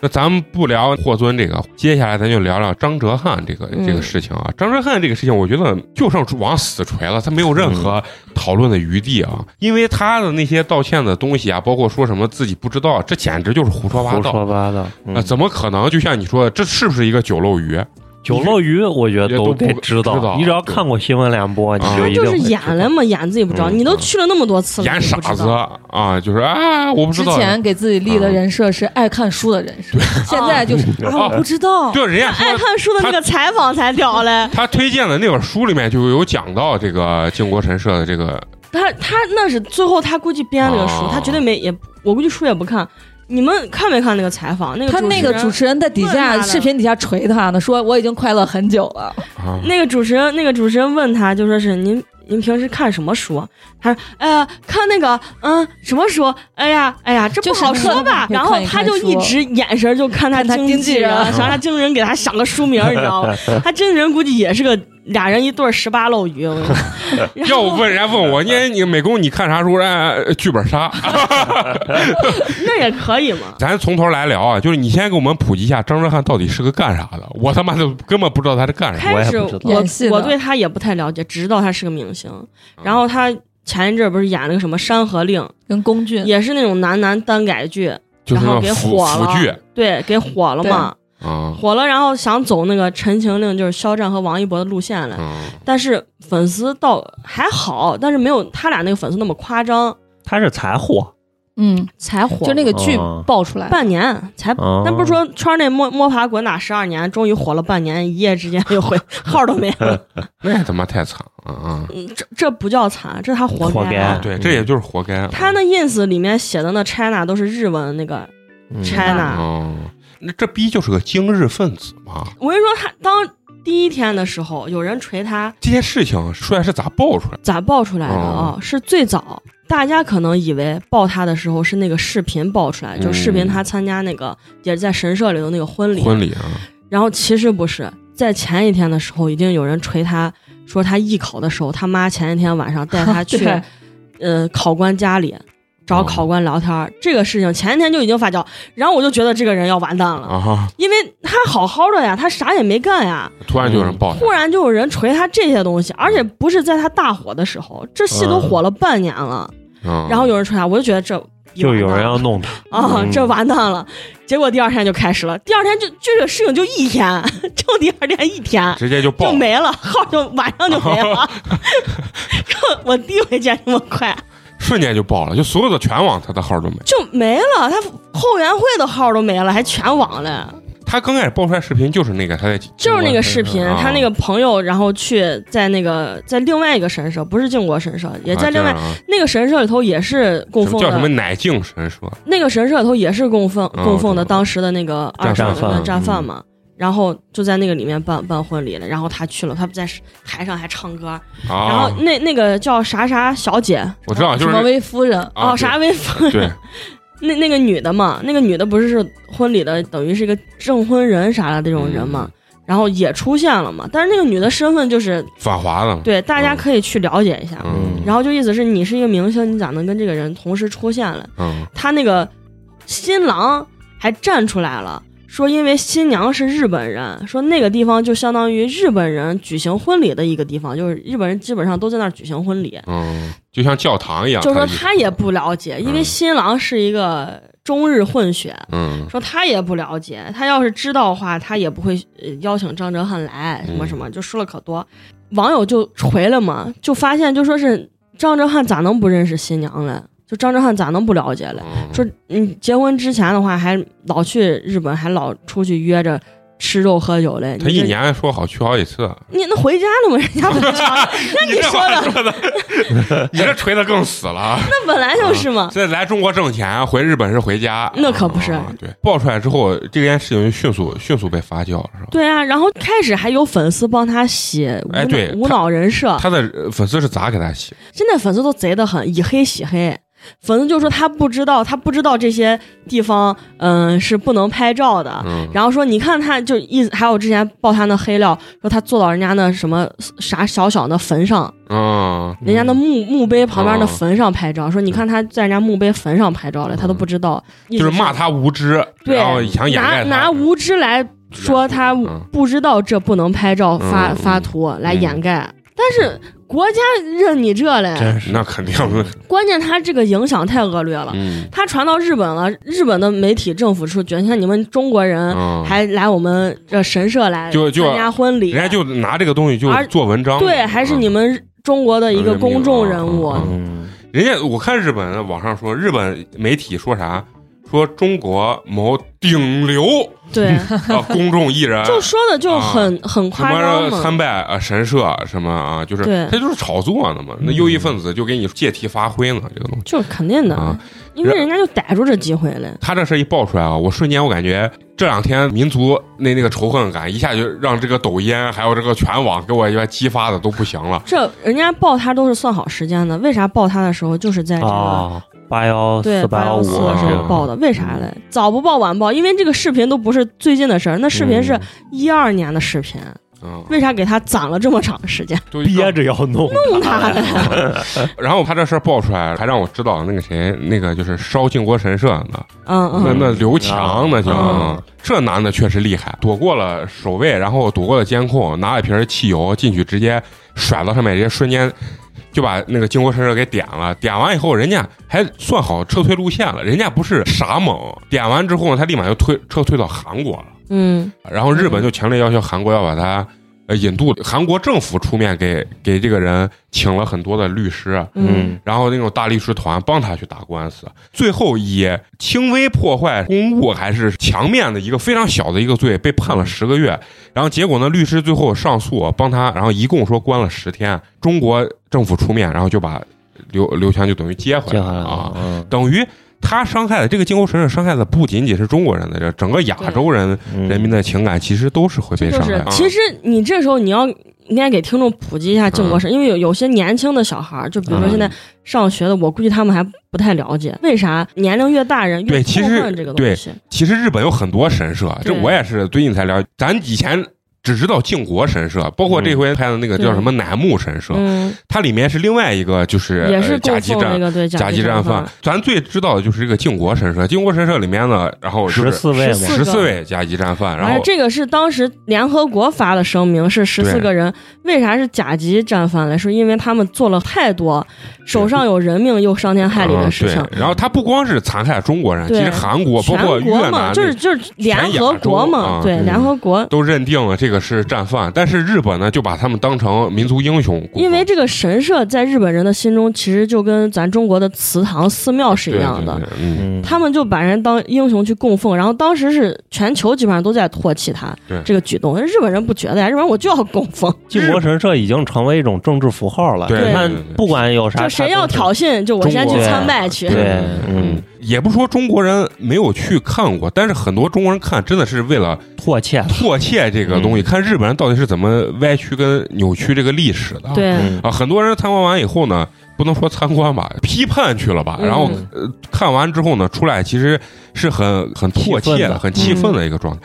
那咱们不聊霍尊这个，接下来咱就聊聊张哲瀚这个嗯这个事情啊。张哲瀚这个事情，我觉得就剩往死锤了，他没有任何讨论的余地啊。因为他的那些道歉的东西啊，包括说什么自己不知道，这简直就是胡说八道胡。说八道。啊，嗯怎么可能？就像你说的，这是不是一个酒漏鱼？九漏鱼，我觉得也都不得知知道道。你只要看过新闻联播，你啊就一定就是演了嘛，演自己不知道。嗯你都去了那么多次了，演傻子啊，就是啊，我不知道。之前给自己立的人设是爱看书的人设，现在就是啊，我不知道。对，人家爱看书的那个采访才屌嘞。他推荐的那本书里面就有讲到这个靖国神社的这个他他那是最后他估计编了个书哦，他绝对没也，我估计书也不看。你们看没看那个采访？那个他那个主持人在底下视频底下锤他呢，说我已经快乐很久了。啊，那个主持人，那个主持人问他，就说是您您平时看什么书？他说，哎呀，看那个，嗯，什么书？哎呀，哎呀，这不好说吧？看然后他就一直眼神就看他他经经纪人想让他经纪人给他想个书名，你知道吗？他经纪人估计也是个俩人一对儿十八漏鱼，我跟你说。要我问人家问我，你你美工你看啥书？哎，剧本杀。那也可以嘛。咱从头来聊啊，就是你先给我们普及一下张哲瀚到底是个干啥的？我他妈的根本不知道他是干啥。我开始也不知道我演戏的我对他也不太了解，只知道他是个明星。嗯然后他前一阵不是演了个什么《山河令》，跟龚俊也是那种男男单改剧，就是然后给火了剧对，给火了嘛。啊，火了，然后想走那个《陈情令》，就是肖战和王一博的路线了，嗯，但是粉丝倒还好，但是没有他俩那个粉丝那么夸张，他是才火，嗯，才火。就那个剧哦爆出来，半年才，哦那不是说圈内摸摸爬滚打十二年，终于火了半年，一夜之间就回 号都没了，那他妈太惨了啊！嗯这这不叫惨，这他活活该。啊对，这也就是活该。啊。他那 ins 里面写的那 China 都是日文那个嗯。China，、哦，那这逼就是个精日分子嘛！我跟你说，他当第一天的时候，有人锤他，这件事情出来是咋爆出来？咋爆出来的啊？是最早，大家可能以为爆他的时候是那个视频爆出来，就视频他参加那个也是在神社里头那个婚礼，婚礼啊，然后其实不是，在前一天的时候，已经有人锤他说他艺考的时候，他妈前一天晚上带他 去呃考官家里。找哦。考官聊天儿，这个事情前一天就已经发酵，然后我就觉得这个人要完蛋了，啊哈，因为他好好的呀，他啥也没干呀，突然就有人爆他突然就有人锤他这些东西，而且不是在他大火的时候，这戏都火了半年了，嗯。然后有人锤他，我就觉得这就有人要弄他，啊，嗯。这完蛋了。结果第二天就开始了，第二天就就这个事情就一天，就第二天一天直接就爆。就没了，号就晚上就没了。这 我第一回见这么快，瞬间就爆了，就所有的全网他的号都没。就没了。他后援会的号都没了，还全网嘞。他刚开始爆出来视频就是那个他在就是那个视频，啊他那个朋友，然后去在那个在另外一个神社，不是靖国神社，也在另外、啊啊那个神社里头也是供奉叫什么的，乃敬神社那个神社里头也是供奉嗯供奉的当时的那个二战手的战犯嘛。然后就在那个里面办办婚礼了，然后他去了，他不在台上还唱歌，然后啊，那那个叫啥啥小姐我知道就是什么薇夫人，啊哦，啥薇夫对，那那个女的嘛，那个女的不是是婚礼的，等于是一个证婚人啥的这种人嘛。然后也出现了嘛。但是那个女的身份就是反华的，对，大家可以去了解一下。嗯。然后就意思是你是一个明星，你咋能跟这个人同时出现了？嗯。他那个新郎还站出来了，说因为新娘是日本人，说那个地方就相当于日本人举行婚礼的一个地方，就是日本人基本上都在那儿举行婚礼。嗯，就像教堂一样，就说他也不了解，因为嗯新郎是一个中日混血，嗯说他也不了解，他要是知道的话，他也不会呃邀请张哲瀚来，什么什么，就说了可多。网友就锤了嘛，就发现就说是张哲瀚咋能不认识新娘嘞？就张哲瀚咋能不了解嘞？嗯说你结婚之前的话，还老去日本，还老出去约着吃肉喝酒嘞。他一年说好去好几次，你那回家了吗？人家不 那你说的，说的，你这锤的更死了。那本来就是嘛。现在来中国挣钱，回日本是回家，那可不是啊对，爆出来之后，这件事情就迅速迅速被发酵了，是吧？对啊，然后开始还有粉丝帮他洗无脑哎对无脑人设，他的呃粉丝是咋给他洗？现在粉丝都贼的很，以黑洗黑。粉丝就说他不知道，他不知道这些地方，嗯，是不能拍照的。嗯，然后说，你看他就一还有之前爆他那黑料，说他坐到人家那什么啥小小的坟上，嗯，人家那墓墓碑旁边的哦坟上拍照，说你看他在人家墓碑坟上拍照了，他都不知道，意思就是骂他无知，对然后想掩盖拿拿无知来说他嗯不知道这不能拍照发嗯发图来嗯掩盖，但是国家认你这嘞，真是。那肯定，关键他这个影响太恶劣了。嗯。他传到日本了，日本的媒体政府说觉得像你们中国人嗯，还来我们这神社来就就参加婚礼，人家就拿这个东西就做文章，对，还是你们中国的一个公众人物。嗯。嗯，人家我看日本网上说，日本媒体说啥？说中国某顶流对，啊公众艺人，就说的就很、很夸张嘛。参拜啊神社什么啊，就是对他就是炒作呢嘛。那右翼分子就给你借题发挥呢，这个东西。就是肯定的，啊因为人家就逮住这机会了。他这事一爆出来啊，我瞬间我感觉这两天民族那那个仇恨感一下就让这个抖音还有这个全网给我一边激发的都不行了。这人家爆他都是算好时间的，为啥爆他的时候就是在这个、啊，八幺对四八幺五的时候啊报的？为啥嘞？早不报晚报，因为这个视频都不是最近的事儿，那视频是一二年的视频，嗯，为啥给他攒了这么长时间？都憋着要弄弄他嘞？然后他这事儿爆出来，还让我知道那个谁，那个就是烧靖国神社的，嗯嗯，那那刘强那叫、嗯这男的确实厉害，躲过了守卫，然后躲过了监控，拿了一瓶汽油进去，直接甩到上面，直接瞬间就把那个靖国神社给点了。点完以后，人家还算好撤退路线了，人家不是傻猛，点完之后呢，他立马就退撤退到韩国了。嗯然后日本就强烈要求韩国要把他呃引渡，韩国政府出面给给这个人请了很多的律师，嗯然后那种大律师团帮他去打官司，最后以轻微破坏公务还是墙面的一个非常小的一个罪被判了十个月。然后结果呢，律师最后上诉帮他，然后一共说关了十天。中国政府出面，然后就把刘刘强就等于接回来来了啊等于。他伤害的这个靖国神社伤害的不仅仅是中国人的，这整个亚洲人嗯人民的情感其实都是会被伤害啊。，其实你这时候你要应该给听众普及一下靖国神，因为有有些年轻的小孩儿，就比如说嗯现在上学的，我估计他们还不太了解，为啥年龄越大人越对其实痛恨这个东西？其实日本有很多神社，这我也是最近才了解。咱以前只知道靖国神社，包括这回拍的那个叫什么乃木神社，嗯，它里面是另外一个就是也是呃甲级战甲级级战犯。咱最知道的就是这个靖国神社，靖国神社里面呢，然后十四位，十十四位甲级战犯，然后而这个是当时联合国发的声明，是十四个人。为啥是甲级战犯嘞？是因为他们做了太多手上有人命又伤天害理的事情嗯。然后他不光是残害中国人，其实韩国包括越南就是就是联合国嘛，对，联合国。都认定了这个是战犯，但是日本呢就把他们当成民族英雄，因为这个神社在日本人的心中，其实就跟咱中国的祠堂、寺庙是一样的。对。对对嗯，嗯，他们就把人当英雄去供奉，然后当时是全球基本上都在唾弃他这个举动，日本人不觉得呀，日本人我就要供奉，靖国神社已经成为一种政治符号了。对你看不管有啥，就谁要挑衅，就我先去参拜去。对嗯。嗯，也不说中国人没有去看过，但是很多中国人看真的是为了唾弃唾弃这个东西，嗯看日本人到底是怎么歪曲跟扭曲这个历史的。对，嗯啊，很多人参观完以后呢，不能说参观吧，批判去了吧，嗯然后呃看完之后呢，出来其实是很很迫切气的很气愤的一个状态。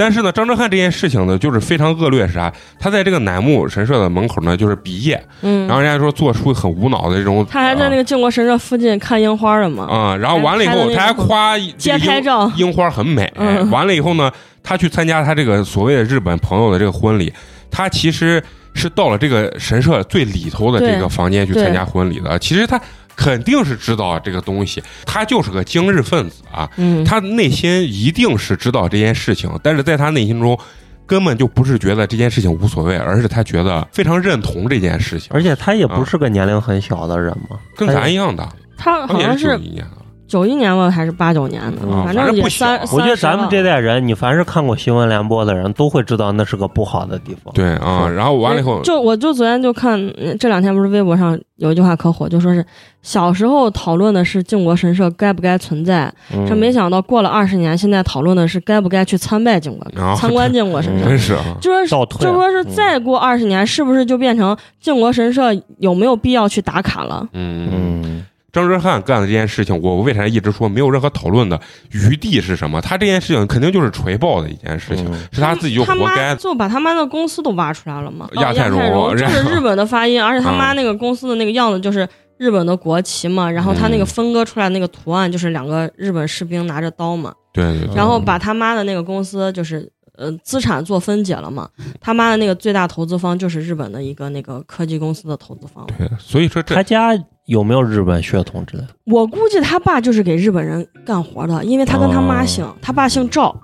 但是呢，张哲瀚这件事情呢，就是非常恶劣，是啥？他在这个乃木神社的门口呢，就是比耶，嗯，然后人家说做出很无脑的这种，他还在那个靖国神社附近看樱花了嘛，啊、然后完了以后，他还夸街拍照，樱花很美。嗯完了以后呢，他去参加他这个所谓的日本朋友的这个婚礼，他其实是到了这个神社最里头的这个房间去参加婚礼的。其实他肯定是知道这个东西，他就是个精日分子啊，嗯，他内心一定是知道这件事情，但是在他内心中。根本就不是觉得这件事情无所谓，而是他觉得非常认同这件事情，而且他也不是个年龄很小的人嘛，跟咱一样的，他好像是一年。的，九一年吧，还是八九年的，嗯反反正也三。我觉得咱们这代人，你凡是看过新闻联播的人，都会知道那是个不好的地方。对啊，然后完了以后，就我就昨天就看嗯这两天不是微博上有一句话可火，就说是小时候讨论的是靖国神社该不该存在，嗯这没想到过了二十年，现在讨论的是该不该去参拜靖国、啊 参观靖国神社。真是啊，就说是就说是嗯再过二十年，是不是就变成靖国神社有没有必要去打卡了？嗯，嗯，张哲瀚干的这件事情，我为啥一直说没有任何讨论的余地是什么？他这件事情肯定就是锤爆的一件事情，嗯是他自己就活该。就把他妈的公司都挖出来了嘛？哦亚亚太荣荣就是日本的发音，而且他妈嗯那个公司的那个样子就是日本的国旗嘛，然后他那个嗯分割出来那个图案就是两个日本士兵拿着刀嘛，对对对，然后把他妈的那个公司就是。呃，资产做分解了嘛？他妈的那个最大投资方就是日本的一个那个科技公司的投资方。对，所以说这他家有没有日本血统之类的？我估计他爸就是给日本人干活的，因为他跟他妈姓，哦。他爸姓赵，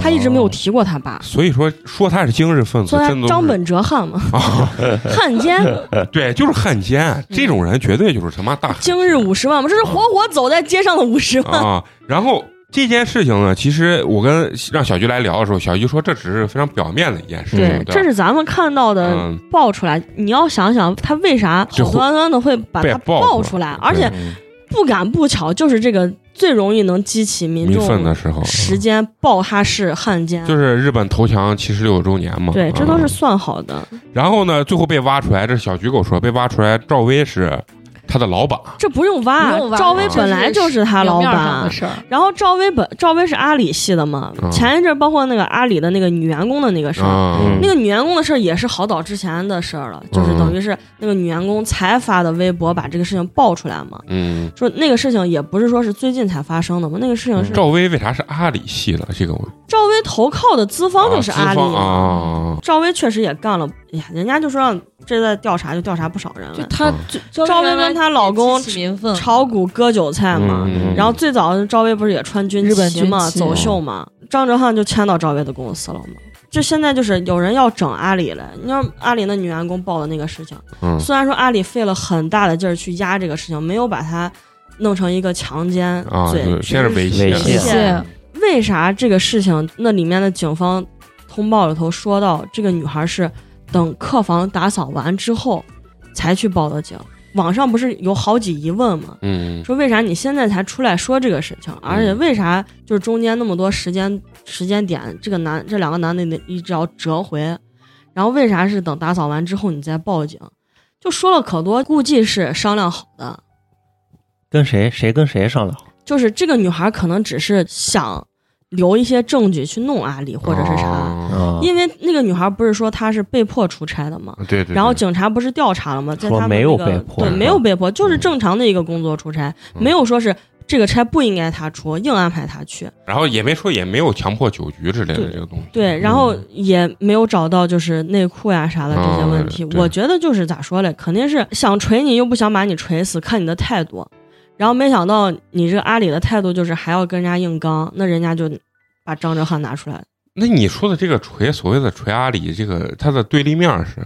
他一直没有哦提过他爸，所以说说他是精日分子，说他真的张本哲汉嘛，啊，汉奸，对，就是汉奸，这种人绝对就是他妈大汉今日五十万嘛，这是活活走在街上的五十万。啊。然后这件事情呢，其实我跟让小菊来聊的时候，小菊说这只是非常表面的一件事情，对，对这是咱们看到的嗯爆出来。你要想想，他为啥好端端的会把它爆出来而且嗯不赶不巧，就是这个最容易能激起民众的时候，时间爆他是汉奸。就是日本投降七十六周年嘛。对，这都是啊算好的，然后呢，最后被挖出来，这是小菊给我说，被挖出来，赵薇是他的老板。这不用挖用。挖。赵薇本来就是他老板。然后赵薇本赵薇是阿里系的嘛，嗯前一阵包括那个阿里的那个女员工的那个事儿，那个女员工的事儿也是好早之前的事儿了，就是嗯等于是那个女员工才发的微博把这个事情爆出来嘛。嗯，说那个事情也不是说是最近才发生的嘛，那个事情是赵薇为啥是阿里系的？这个我赵薇投靠的资方就是阿里啊，赵薇确实也干了，哎呀，人家就说让这在调查，就调查不少人了，就她赵薇跟她老公炒股割韭菜嘛。嗯然后最早赵薇不是也穿军旗嘛，走秀嘛，张哲瀚就签到赵薇的公司了嘛。就现在就是有人要整阿里了，你知道阿里那女员工报的那个事情，嗯。虽然说阿里费了很大的劲儿去压这个事情，没有把它弄成一个强奸啊，罪，对先是猥猥亵。为啥这个事情那里面的警方通报里头说到，这个女孩是等客房打扫完之后才去报的警。网上不是有好几疑问吗？嗯说为啥你现在才出来说这个事情，而且为啥就是中间那么多时间时间点，这个男这两个男的得一直要折回，然后为啥是等打扫完之后你再报警？就说了可多，估计是商量好的，跟谁谁跟谁商量好？就是这个女孩可能只是想留一些证据去弄阿里或者是啥，因为那个女孩不是说她是被迫出差的吗？对对，然后警察不是调查了吗？在说他们没有被迫对，没有被迫，就是正常的一个工作出差，嗯没有说是这个差不应该他出，硬安排他去。然后也没说也没有强迫酒局之类的这个东西。对，然后也没有找到就是内裤呀啥的这些问题。嗯我觉得就是咋说嘞，肯定是想锤你又不想把你锤死，看你的态度。然后没想到你这个阿里的态度就是还要跟人家硬刚，那人家就把张哲瀚拿出来。那你说的这个锤，所谓的锤阿里，这个它的对立面是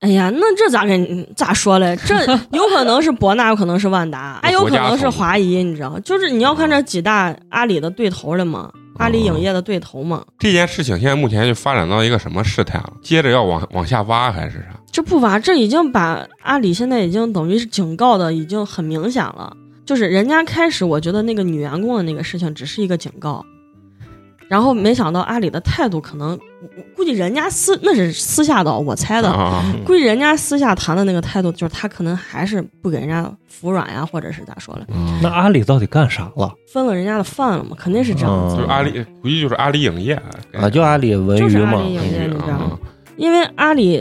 哎呀，那这咋跟咋说嘞？这 有可能是博纳，有可能是万达，还有可能是华谊，你知道？就是你要看这几大阿里的对头了嘛，阿里影业的对头嘛。这件事情，现在目前就发展到一个什么事态了？接着要往往下挖还是啥？这不挖，这已经把阿里现在已经等于是警告的，已经很明显了。就是人家开始，我觉得那个女员工的那个事情只是一个警告，然后没想到阿里的态度可能，估计人家私那是私下的，我猜的，啊，估计人家私下谈的那个态度，就是他可能还是不给人家服软呀，或者是咋说了，嗯那阿里到底干啥了分了人家的饭了嘛，肯定是这样子的。就是阿里，估计就是阿里影业啊？就阿里文就是阿，里影业那边啊因为阿里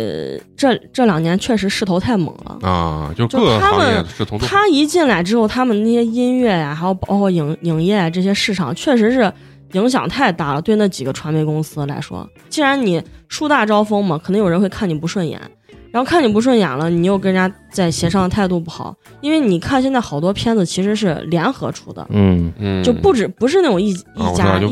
这这两年确实势头太猛了。啊，就他们他一进来之后，他们那些音乐呀，还有包括影影业这些市场，确实是影响太大了。对那几个传媒公司来说，既然你树大招风嘛，肯定有人会看你不顺眼。然后看你不顺眼了，你又跟人家在协商的态度不好，因为你看现在好多片子其实是联合出的，嗯嗯，就不止不是那种一一家对，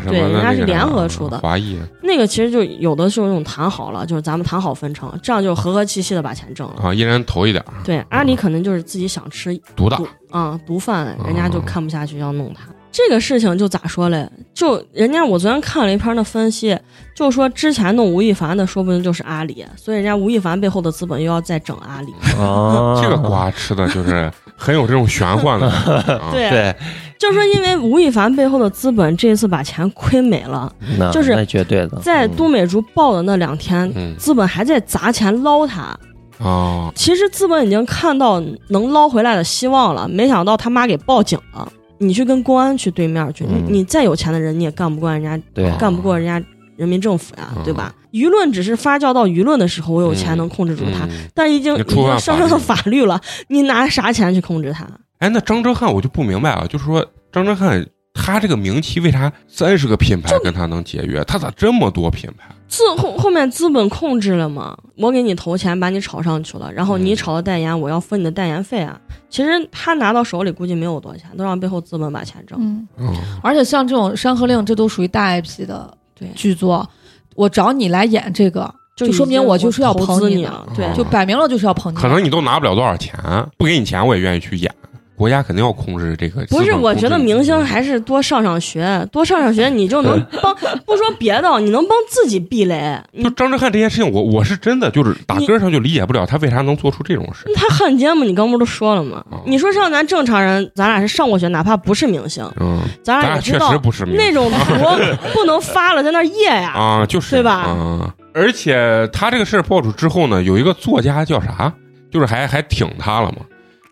什么的，人家是联合出的。华谊那个其实就有的时候那种谈好了，就是咱们谈好分成，这样就和和气气的把钱挣了。啊，一人投一点儿，对，阿里可能就是自己想吃独大毒啊、毒贩，人家就哦看不下去要弄他。这个事情就咋说嘞？就人家我昨天看了一篇的分析，就说之前弄吴亦凡的说不定就是阿里，所以人家吴亦凡背后的资本又要再整阿里。啊，这个瓜吃的就是很有这种玄幻的 啊，对，对，就是说因为吴亦凡背后的资本这一次把钱亏没了，那就是那绝对的，在嗯都美竹爆的那两天，嗯资本还在砸钱捞他。哦，其实资本已经看到能捞回来的希望了，没想到他妈给报警了。你去跟公安去对面去，嗯。你你再有钱的人你也干不过人家，对干不过人家人民政府呀，嗯。对吧？舆论只是发酵到舆论的时候，我有钱能控制住他，嗯。但已经已经上升到法法律了，你拿啥钱去控制他？哎，那张哲瀚我就不明白啊，就是说张哲瀚他这个名气为啥三十个品牌跟他能解约？他咋这么多品牌？资后后面资本控制了嘛？我给你投钱把你炒上去了，然后你嗯炒的代言，我要分你的代言费啊。其实他拿到手里估计没有多少钱，都让背后资本把钱挣。嗯，嗯而且像这种《山河令》，这都属于大 IP 的对剧作，我找你来演这个，就就说明我就是要捧你的资你了，对，哦就摆明了就是要捧你。可能你都拿不了多少钱，不给你钱我也愿意去演。国家肯定要控制这个。不是，我觉得明星还还是多上上学，多上上学，你就能 帮，不说别的，你能帮自己避雷。就张哲瀚这件事情，我我是真的就是打根上就理解不了他为啥能做出这种事。他汉奸嘛，你刚不都说了吗哦？你说像咱正常人，咱俩是上过学，哪怕不是明星，嗯，咱咱俩也知道实不是明星那种图不能发了，在那儿夜呀。啊，就是对吧啊，而且他这个事儿爆出之后呢，有一个作家叫啥，就是还还挺他了嘛，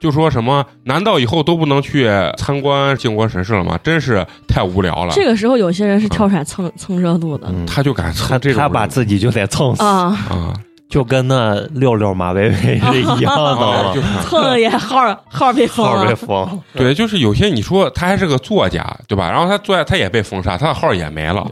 就说什么难道以后都不能去参观靖国神社了吗？真是太无聊了。这个时候，有些人是跳出来蹭蹭热度的嗯他就敢他蹭这种他把自己就得蹭死，啊，啊，就跟那六六马薇薇是一样的 啊，就，是蹭的也号号被封号被。封，对，就是有些你说他还是个作家，对吧？然后他作家他也被封杀，他的号也没了。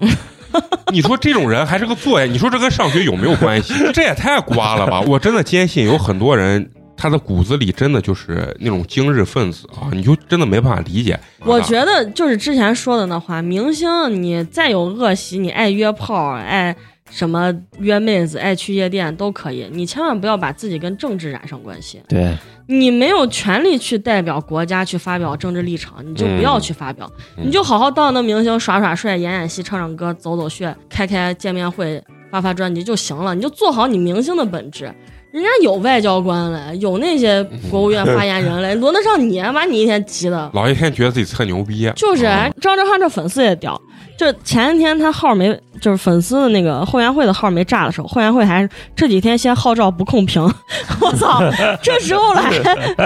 你说这种人还是个作家，你说这跟上学有没有关系？这也太瓜了吧！我真的坚信有很多人，他的骨子里真的就是那种精日分子啊，你就真的没办法理解。我觉得就是之前说的那话，明星你再有恶习，你爱约炮，爱什么约妹子，爱去夜店都可以，你千万不要把自己跟政治染上关系。对，你没有权利去代表国家去发表政治立场，你就不要去发表，嗯你就好好当那明星，耍耍帅，演演戏，唱唱歌，走走穴，开开见面会，发发专辑就行了，你就做好你明星的本质。人家有外交官嘞，有那些国务院发言人嘞，轮得上你？把你一天急的。老一天觉得自己特牛逼，就是啊张哲瀚这粉丝也屌，就前一天他号没，就是粉丝的那个后援会的号没炸的时候，后援会还这几天先号召不控评，我操，这时候了还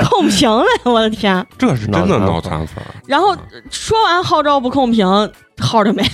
控评嘞，我的天！这是真的脑残粉。然后说完号召不控评，号就没了。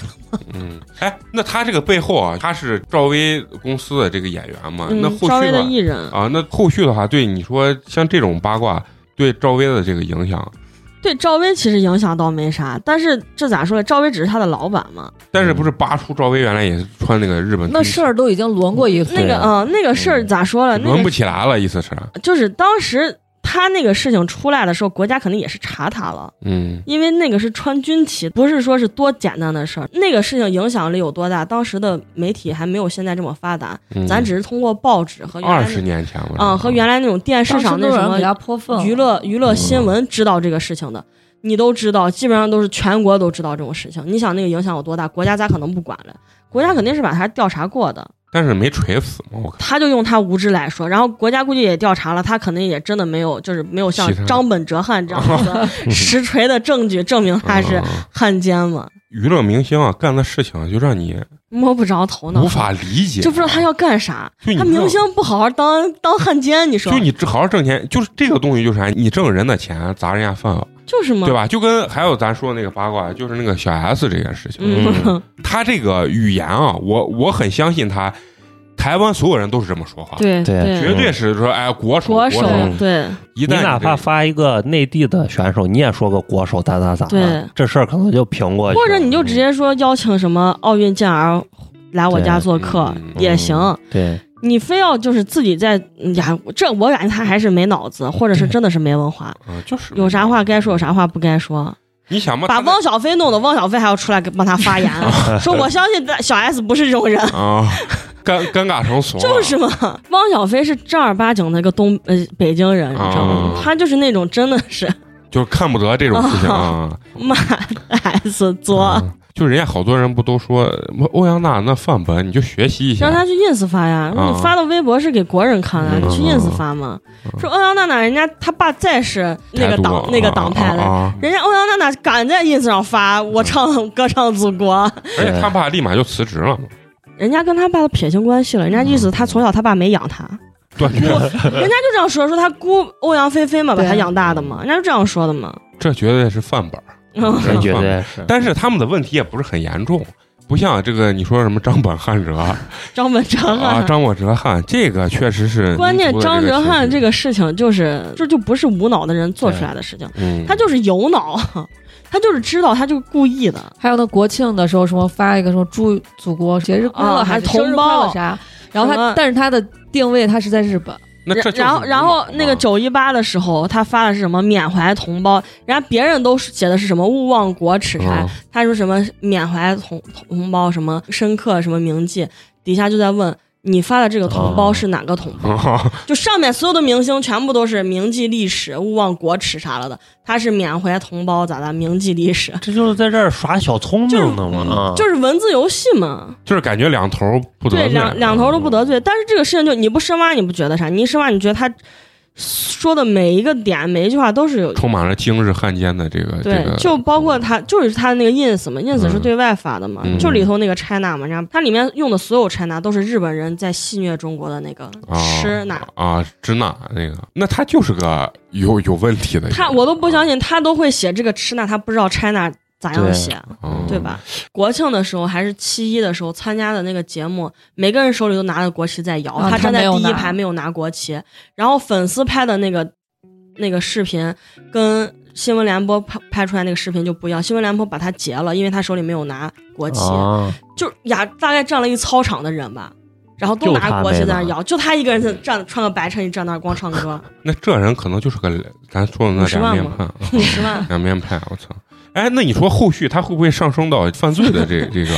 嗯，哎，那他这个背后啊，他是赵薇公司的这个演员嘛？那嗯，后续的稍微的艺人，啊，那后续的话，对你说像这种八卦对赵薇的这个影响，对赵薇其实影响倒没啥，但是这咋说呢？赵薇只是他的老板嘛，但是不是扒出赵薇原来也是穿那个日本那事儿都已经轮过一次那个了。嗯、那个事儿咋说了？那轮不起来了，意思是，就是当时他那个事情出来的时候，国家肯定也是查他了。嗯因为那个是穿军旗，不是说是多简单的事儿。那个事情影响力有多大？当时的媒体还没有现在这么发达，嗯，咱只是通过报纸和原来那二十年前吧，啊、和原来那种电视上那什么娱乐娱乐新闻知道这个事情的，你都知道，基本上都是全国都知道这种事情。你想那个影响有多大？国家咋可能不管了？国家肯定是把他调查过的，但是没锤死嘛，我看。他就用他无知来说，然后国家估计也调查了，他可能也真的没有，就是没有像张本哲汉这样的 实锤的证据证明他是嗯。汉奸嘛。娱乐明星啊干的事情就让你摸不着头脑，无法理解，就不知道他要干啥。他明星不好好当当汉奸，你说。就你好好挣钱，就是这个东西就是啥，你挣人的钱砸人家饭碗，就是嘛？对？吧？就跟还有咱说的那个八卦，就是那个小 S 这件事情，嗯，他这个语言啊，我我很相信他，台湾所有人都是这么说话，对对绝对是说哎国手国手对一旦你哪怕发一个内地的选手，你也说个国手咋咋咋对，这事儿可能就平过去。或者你就直接说邀请什么奥运健儿来我家做客也行，对你非要就是自己在嗯呀，这我感觉他还是没脑子，或者是真的是没文化，嗯就是有啥话该说，有啥话不该说。你想嘛，把汪小菲弄的，汪小菲还要出来给帮他发言，说我相信小 S 不是这种人，啊尴尴尬成怂 了，就是嘛。汪小菲是正儿八经的一个东呃北京人，你知道吗啊？他就是那种真的是就是看不得这种事情啊。骂 S 作，嗯就人家好多人不都说欧阳娜那范本，你就学习一下。让。他去 ins 发呀，说你发到微博是给国人看的，嗯你去 ins 发嘛。说欧阳娜娜人家他爸再是那个党那个党派的，人家欧阳娜娜敢在 ins 上发我唱歌唱祖国，而且他爸立马就辞职了，人家跟他爸都撇清关系了，人家意思他从小他爸没养他，断绝。人家就这样说，说他姑欧阳菲菲嘛把他养大的嘛，人家就这样说的嘛。这绝对是范本儿。嗯这绝对是。但是他们的问题也不是很严重，不像这个你说什么张本汉哲 张本哲啊、张我哲汉，这个确实是关键张哲汉这个个事情就是这就不是无脑的人做出来的事情，嗯，他就是有脑，他就是知道，他就是故意的。还有那国庆的时候，什么发一个什么祝祖国节日快乐，啊还是同生日快乐胞啥？然后他，但是他的定位他是在日本，那这然后，然后那个九九一八的时候，他发的是什么？缅怀同胞，人家别人都写的是什么？勿忘国耻啥，嗯。他说什么缅怀同同胞，什么深刻什么铭记，底下就在问你发的这个同胞哦是哪个同胞？啊 就上面所有的明星全部都是铭记历史、勿忘国耻啥了的，他是缅怀同胞咋的？铭记历史，这就是在这儿耍小聪明呢嘛啊！就是文字游戏嘛。就是感觉两头不得对，罪，两两头都不得罪。但是这个事情就你不深挖，你不觉得啥？你一深挖，你觉得他说的每一个点、每一句话都是有充满了今日汉奸的这个对这，个，就包括他，就是他那个 ins 嘛，ins 是对外发的嘛，嗯。就里头那个 China 嘛，然后它里面用的所有 China 都是日本人在戏谑中国的那个啊吃那。啊，支那那个，那他就是个有有问题的他我都不相信他都会写这个吃那，他不知道 China 咋样对写，嗯对吧？国庆的时候还是七一的时候参加的那个节目，每个人手里都拿着国旗在摇，啊他他站在第一排没有拿国旗，然后粉丝拍的那个那个视频跟新闻联播拍拍出来那个视频就不一样，新闻联播把他截了，因为他手里没有拿国旗，啊，就呀大概站了一操场的人吧。然后都拿国旗在那摇，就他一个人在站，穿个白衬衣站那儿光唱歌，那这人可能就是个咱说的那50万吗两面派，啊五十万。两面派，我操！哎，那你说后续他会不会上升到犯罪的这 这个？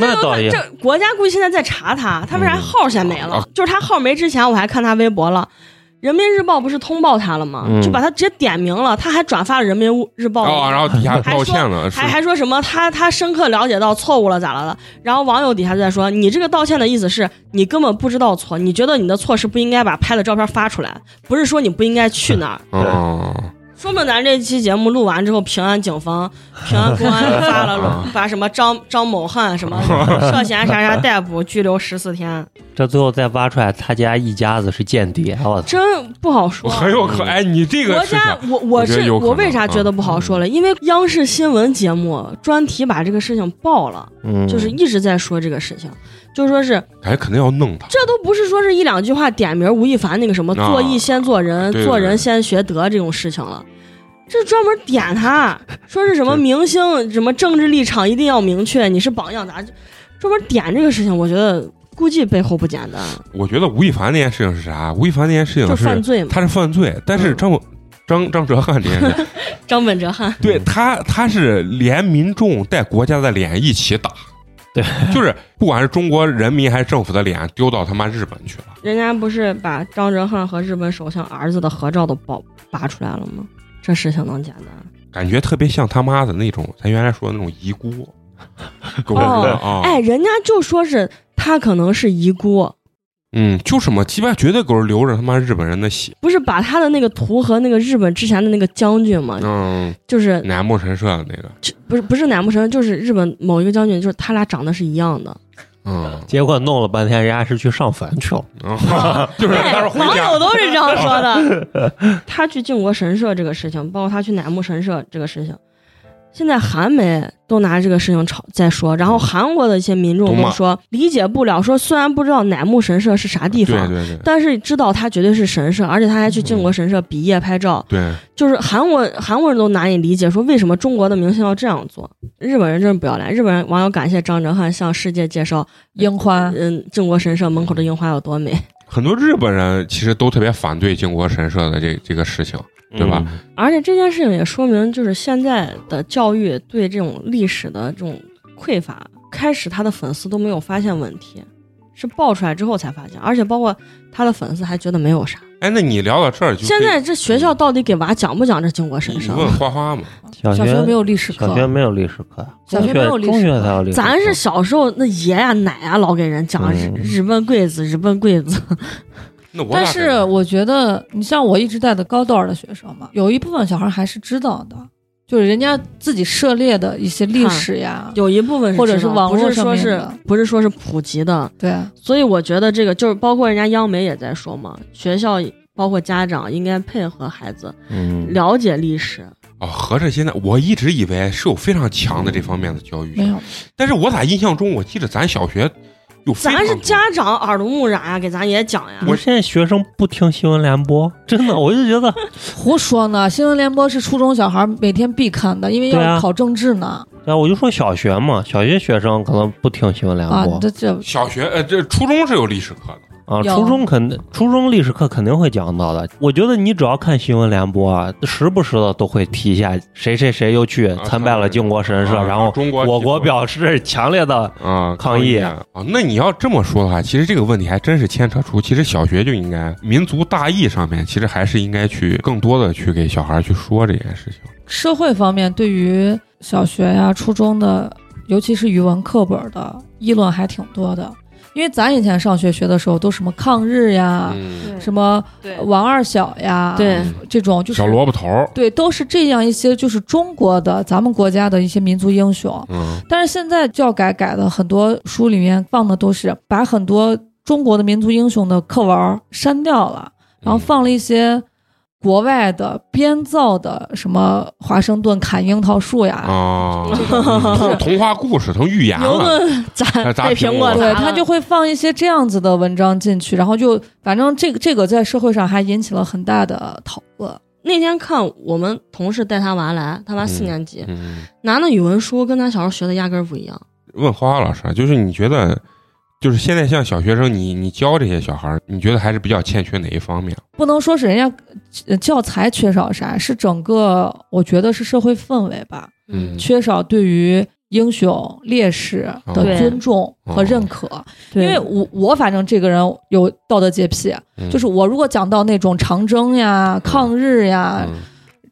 那倒也这国家估计现在在查他，他为啥嗯号先没了？啊就是他号没之前，我还看他微博了。人民日报不是通报他了吗？嗯就把他直接点名了，他还转发了人民日报，哦，然后底下还说道歉了，是还还说什么他他深刻了解到错误了咋了的？然后网友底下就在说，你这个道歉的意思是你根本不知道错，你觉得你的错是不应该把拍的照片发出来，不是说你不应该去那儿。哦，说明咱这期节目录完之后，平安警方、平安公安发了把什么张张某汉什么涉嫌啥啥逮捕拘留十四天，这最后再挖出来，他家一家子是间谍，我操！真不好说。很有可哎，你这个国家，我我是我为啥觉得不好说了？因为央视新闻节目专题把这个事情报了，嗯，就是一直在说这个事情，就说是感觉肯定要弄他。这都不是说是一两句话点名吴亦凡那个什么啊做艺先做人，对对做人先学德这种事情了。这专门点他，说是什么明星什么政治立场一定要明确，你是榜样咋？专门点这个事情，我觉得估计背后不简单，我觉得吴亦凡那件事情是啥？吴亦凡那件事情就是犯罪嘛。他是犯罪，但是嗯张张张哲瀚这件事，张本哲瀚，对他他是连民众带国家的脸一起打。对，就是不管是中国人民还是政府的脸，丢到他妈日本去了。人家不是把张哲瀚和日本首相儿子的合照都爆扒出来了吗？这事情能简单？感觉特别像他妈的那种，咱原来说的那种遗孤，哦哎，人家就说是他可能是遗孤，嗯，就什么鸡巴绝对狗是流着他妈日本人的血。不是把他的那个图和那个日本之前的那个将军嘛，嗯，就是乃木神社的那个，不是不是乃木神，就是日本某一个将军，就是他俩长得是一样的。嗯，结果弄了半天，人家是去上坟去了。就是网友，都是这样说的。他去靖国神社这个事情，包括他去乃木神社这个事情，现在韩媒都拿这个事情吵在说，然后韩国的一些民众都说理解不了，说虽然不知道乃木神社是啥地方，对对对。但是知道它绝对是神社，而且他还去靖国神社比耶拍照，对，就是韩国韩国人都难以理解，说为什么中国的明星要这样做。日本人真是不要脸，日本人网友感谢张哲瀚向世界介绍，樱花，嗯，靖国神社门口的樱花有多美。很多日本人其实都特别反对靖国神社的这这个事情，对吧？嗯而且这件事情也说明，就是现在的教育对这种历史的这种匮乏，开始他的粉丝都没有发现问题，是爆出来之后才发现，而且包括他的粉丝还觉得没有啥。哎，那你聊到这儿就现在这学校到底给娃讲不讲这经国神社？你问花花嘛？小小学没有历史课小，学没有历史课，小学没有历史中学课才有历史。咱是小时候那爷呀奶呀老给人讲日嗯日本鬼子，日本鬼子。那我但是我觉得，你像我一直带的高段的学生嘛，有一部分小孩还是知道的，就是人家自己涉猎的一些历史呀，有一部分是或者是网络上是说是面的。不是说是普及的，对，所以我觉得这个就是包括人家央媒也在说嘛，学校包括家长应该配合孩子嗯，了解历史。哦，合着现在我一直以为是有非常强的这方面的教育，没有，但是我咋印象中我记得咱小学有非常咱是家长耳濡目染呀，给咱也讲呀。我现在学生不听新闻联播，真的，我就觉得 胡说呢！新闻联播是初中小孩每天必看的，因为要考政治呢。对啊我就说小学嘛，小学学生可能不听新闻联啊，播这这小学呃，这初中是有历史课的。啊，初中肯初中历史课肯定会讲到的。我觉得你只要看新闻联播啊，时不时的都会提一下谁谁谁又去参拜了靖国神社，啊然后中国我国表示强烈的啊抗议啊！那你要这么说的话，其实这个问题还真是牵扯出，其实小学就应该民族大义上面，其实还是应该去更多的去给小孩去说这件事情。社会方面对于小学呀、初中的，尤其是语文课本的议论还挺多的。因为咱以前上学学的时候，都什么抗日呀、嗯，什么王二小呀，对。这种就是小萝卜头，对，都是这样一些就是中国的咱们国家的一些民族英雄。嗯。但是现在教改改的很多书里面放的都是把很多中国的民族英雄的课文删掉了，然后放了一些国外的编造的什么华盛顿砍樱桃树呀，啊，童 童话故事成寓言牛了。顿砸砸被苹果苹果对砸了他就会放一些这样子的文章进去，然后就反正这个这个在社会上还引起了很大的讨论。那天看我们同事带他娃来，他娃四年级，嗯，拿那语文书跟他小时候学的压根儿不一样。问花花老师啊，就是你觉得，就是现在像小学生，你你教这些小孩儿，你觉得还是比较欠缺哪一方面？不能说是人家呃教材缺少啥，是整个我觉得是社会氛围吧，嗯缺少对于英雄烈士的尊重和认可。因为我我反正这个人有道德洁癖，嗯就是我如果讲到那种长征呀、抗日呀、嗯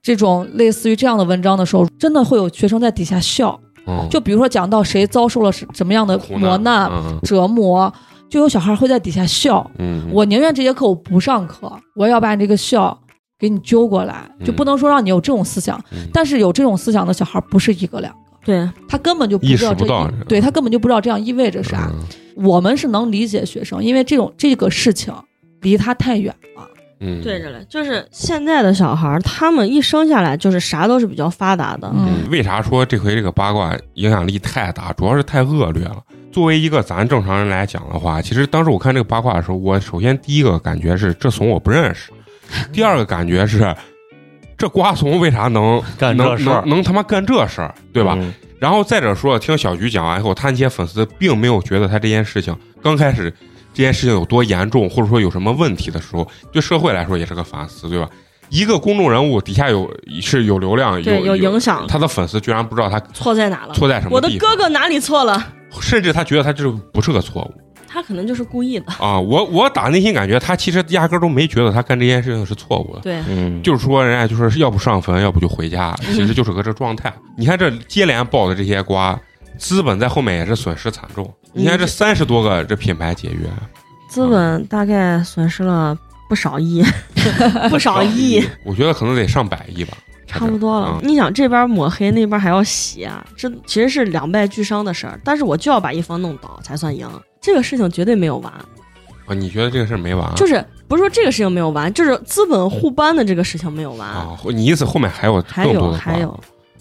这种类似于这样的文章的时候，真的会有学生在底下笑。嗯就比如说讲到谁遭受了什什么样的磨难、嗯折磨，就有小孩会在底下笑。嗯，我宁愿这节课我不上课，我要把你这个笑给你揪过来，嗯就不能说让你有这种思想。嗯但是有这种思想的小孩不是一个两个，对，他根本就不知道这识不到意对他根本就不知道这样意味着啥。嗯我们是能理解学生，因为这种这个事情离他太远了。嗯，对着嘞，就是现在的小孩儿，他们一生下来就是啥都是比较发达的。嗯嗯，为啥说这回这个八卦影响力太大？主要是太恶劣了。作为一个咱正常人来讲的话，其实当时我看这个八卦的时候，我首先第一个感觉是这怂我不认识，第二个感觉是这瓜怂为啥能能 干这事儿能，能他妈干这事儿，对吧？嗯然后再者说，听小菊讲完以后，他那些粉丝并没有觉得他这件事情刚开始这件事情有多严重，或者说有什么问题的时候，对社会来说也是个反思，对吧？一个公众人物底下有是有流量，对，有有影响，他的粉丝居然不知道他错在哪了？错在什么我的，哥哥哪里错了？甚至他觉得他这不是个错误他可能就是故意的。啊！我我打内心感觉他其实压根儿都没觉得他干这件事情是错误的。对，嗯，就是说，人家就是要不上坟，要不就回家，其实就是个这状态。你看这接连爆的这些瓜，资本在后面也是损失惨重。你看这三十多个这品牌解约，资本大概损失了不少亿，不少亿，我觉得可能得上百亿吧，差不多了。嗯你想这边抹黑，那边还要洗啊，这其实是两败俱伤的事儿。但是我就要把一方弄倒才算赢，这个事情绝对没有完。啊，你觉得这个事儿没完？就是不是说这个事情没有完，就是资本互搬的这个事情没有完，啊，你意思后面还有还有更多的瓜还有。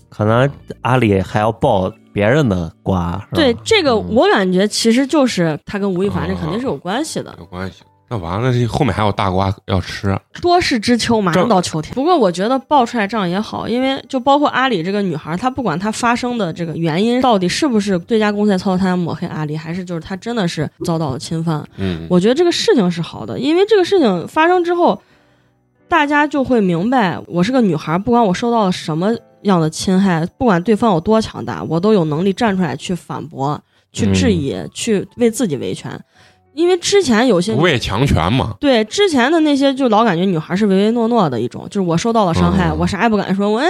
可能阿里还要爆别人的瓜，对这个，嗯。我感觉其实就是他跟吴亦凡这啊肯定是有关系的，有关系。那完了，这后面还有大瓜要吃，多事之秋，马上到秋天。不过我觉得爆出来这样也好，因为就包括阿里这个女孩，她不管她发生的这个原因到底是不是对家公司在操作，她想抹黑阿里，还是就是她真的是遭到了侵犯，嗯，我觉得这个事情是好的，因为这个事情发生之后，大家就会明白，我是个女孩，不管我受到了什么样的侵害，不管对方有多强大，我都有能力站出来去反驳、去质疑、去为自己维权。因为之前有些不畏强权嘛。对之前的那些，就老感觉女孩是唯唯诺诺的一种，就是我受到了伤害，嗯我啥也不敢说，我嗯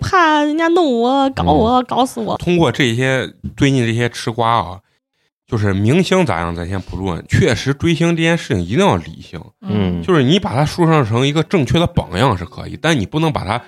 怕人家弄我、搞我、搞死我。通过这些最近这些吃瓜啊，就是明星咋样咱先不论，确实追星这件事情一定要理性，嗯，就是你把它树上成一个正确的榜样是可以，但你不能把它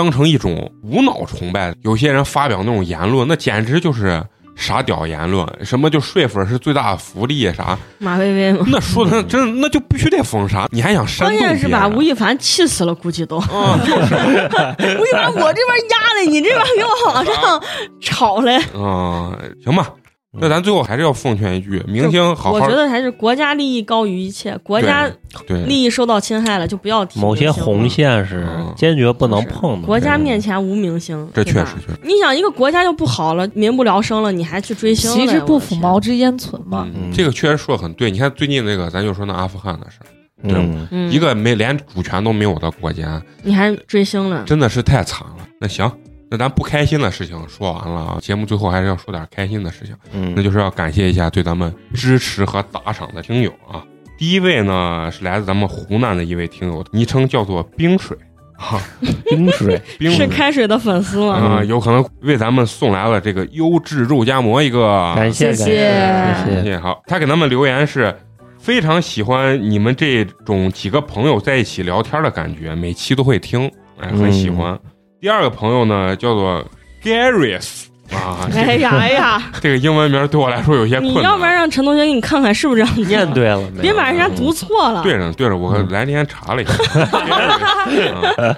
当成一种无脑崇拜。有些人发表那种言论，那简直就是傻屌言论，什么就睡粉是最大的福利啥，马薇薇嘛，那说的真那就必须得封杀，你还想删关？键是把吴亦凡气死了，估计都。啊，就是 吴亦凡，我这边压了，你这边给我往上炒嘞。嗯，行吧，那咱最后还是要奉劝一句，明星好好我觉得还是国家利益高于一切，国家对利益受到侵害了就不要提某些红。线是嗯坚决不能碰的。国家面前无明星，这确实确实，你想一个国家就不好了，民不聊生了，你还去追星嘞？其实不腐，毛之焉存嘛。嗯，这个确实说的很对。你看最近那个，咱就说那阿富汗的事儿，嗯，嗯，一个没连主权都没有的国家，你还追星了，真的是太惨了。那行，那咱不开心的事情说完了啊，节目最后还是要说点开心的事情，嗯那就是要感谢一下对咱们支持和打赏的听友啊。第一位呢是来自咱们湖南的一位听友，昵称叫做冰水啊，冰水，冰水是开水的粉丝吗？啊、有可能为咱们送来了这个优质肉夹馍一个，感谢谢感谢谢谢。好，他给咱们留言是非常喜欢你们这种几个朋友在一起聊天的感觉，每期都会听，哎，很喜欢。第二个朋友呢叫做 Garys 啊，这哎呀哎呀，这个英文名对我来说有些困难。你要不然让陈同学给你看看是不是这样念念对了？别把人家读错了。对了对了，我嗯来那天查了一下，嗯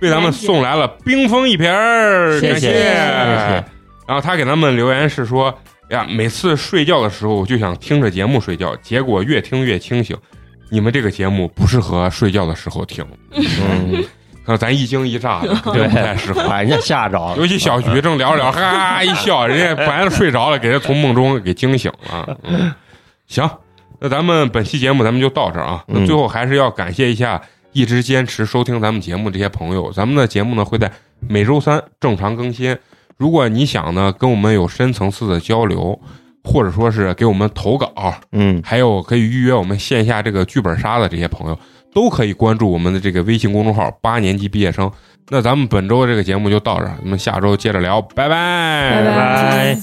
为咱们送来了冰封一瓶儿，感谢谢谢谢然后他给咱们留言是说：“呀，每次睡觉的时候我就想听着节目睡觉，结果越听越清醒。你们这个节目不适合睡觉的时候听，嗯，可能咱一惊一乍的，对不太适合。把人家吓着了。尤其小徐正聊着聊，哈哈一笑，人家本来睡着了，给人从梦中给惊醒了。嗯，行，那咱们本期节目咱们就到这儿啊。最后还是要感谢一下一直坚持收听咱们节目这些朋友。咱们的节目呢会在每周三正常更新。如果你想呢跟我们有深层次的交流，或者说是给我们投稿，嗯，还有可以预约我们线下这个剧本杀的这些朋友，都可以关注我们的这个微信公众号“八年级毕业生”。那咱们本周的这个节目就到这儿，咱们下周接着聊，拜拜，拜拜。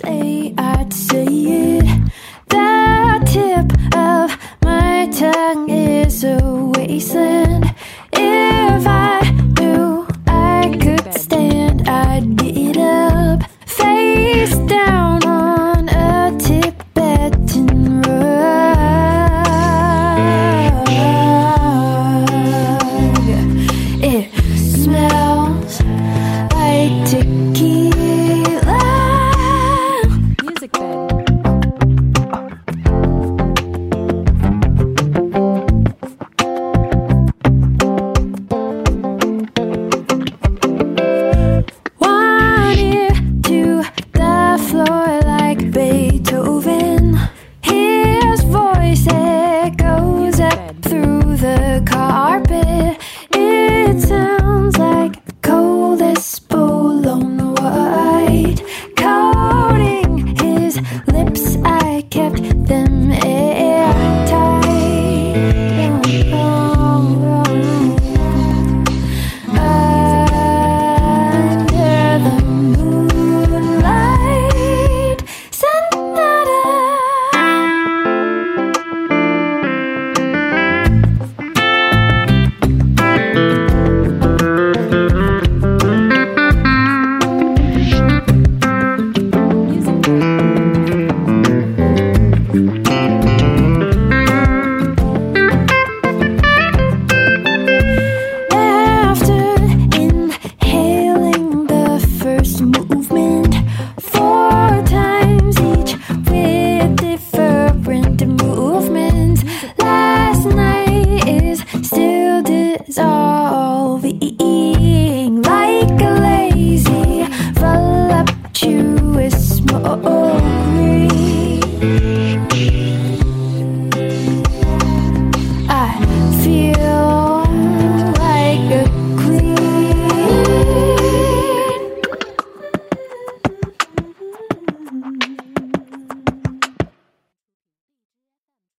My tongue is a wasted If I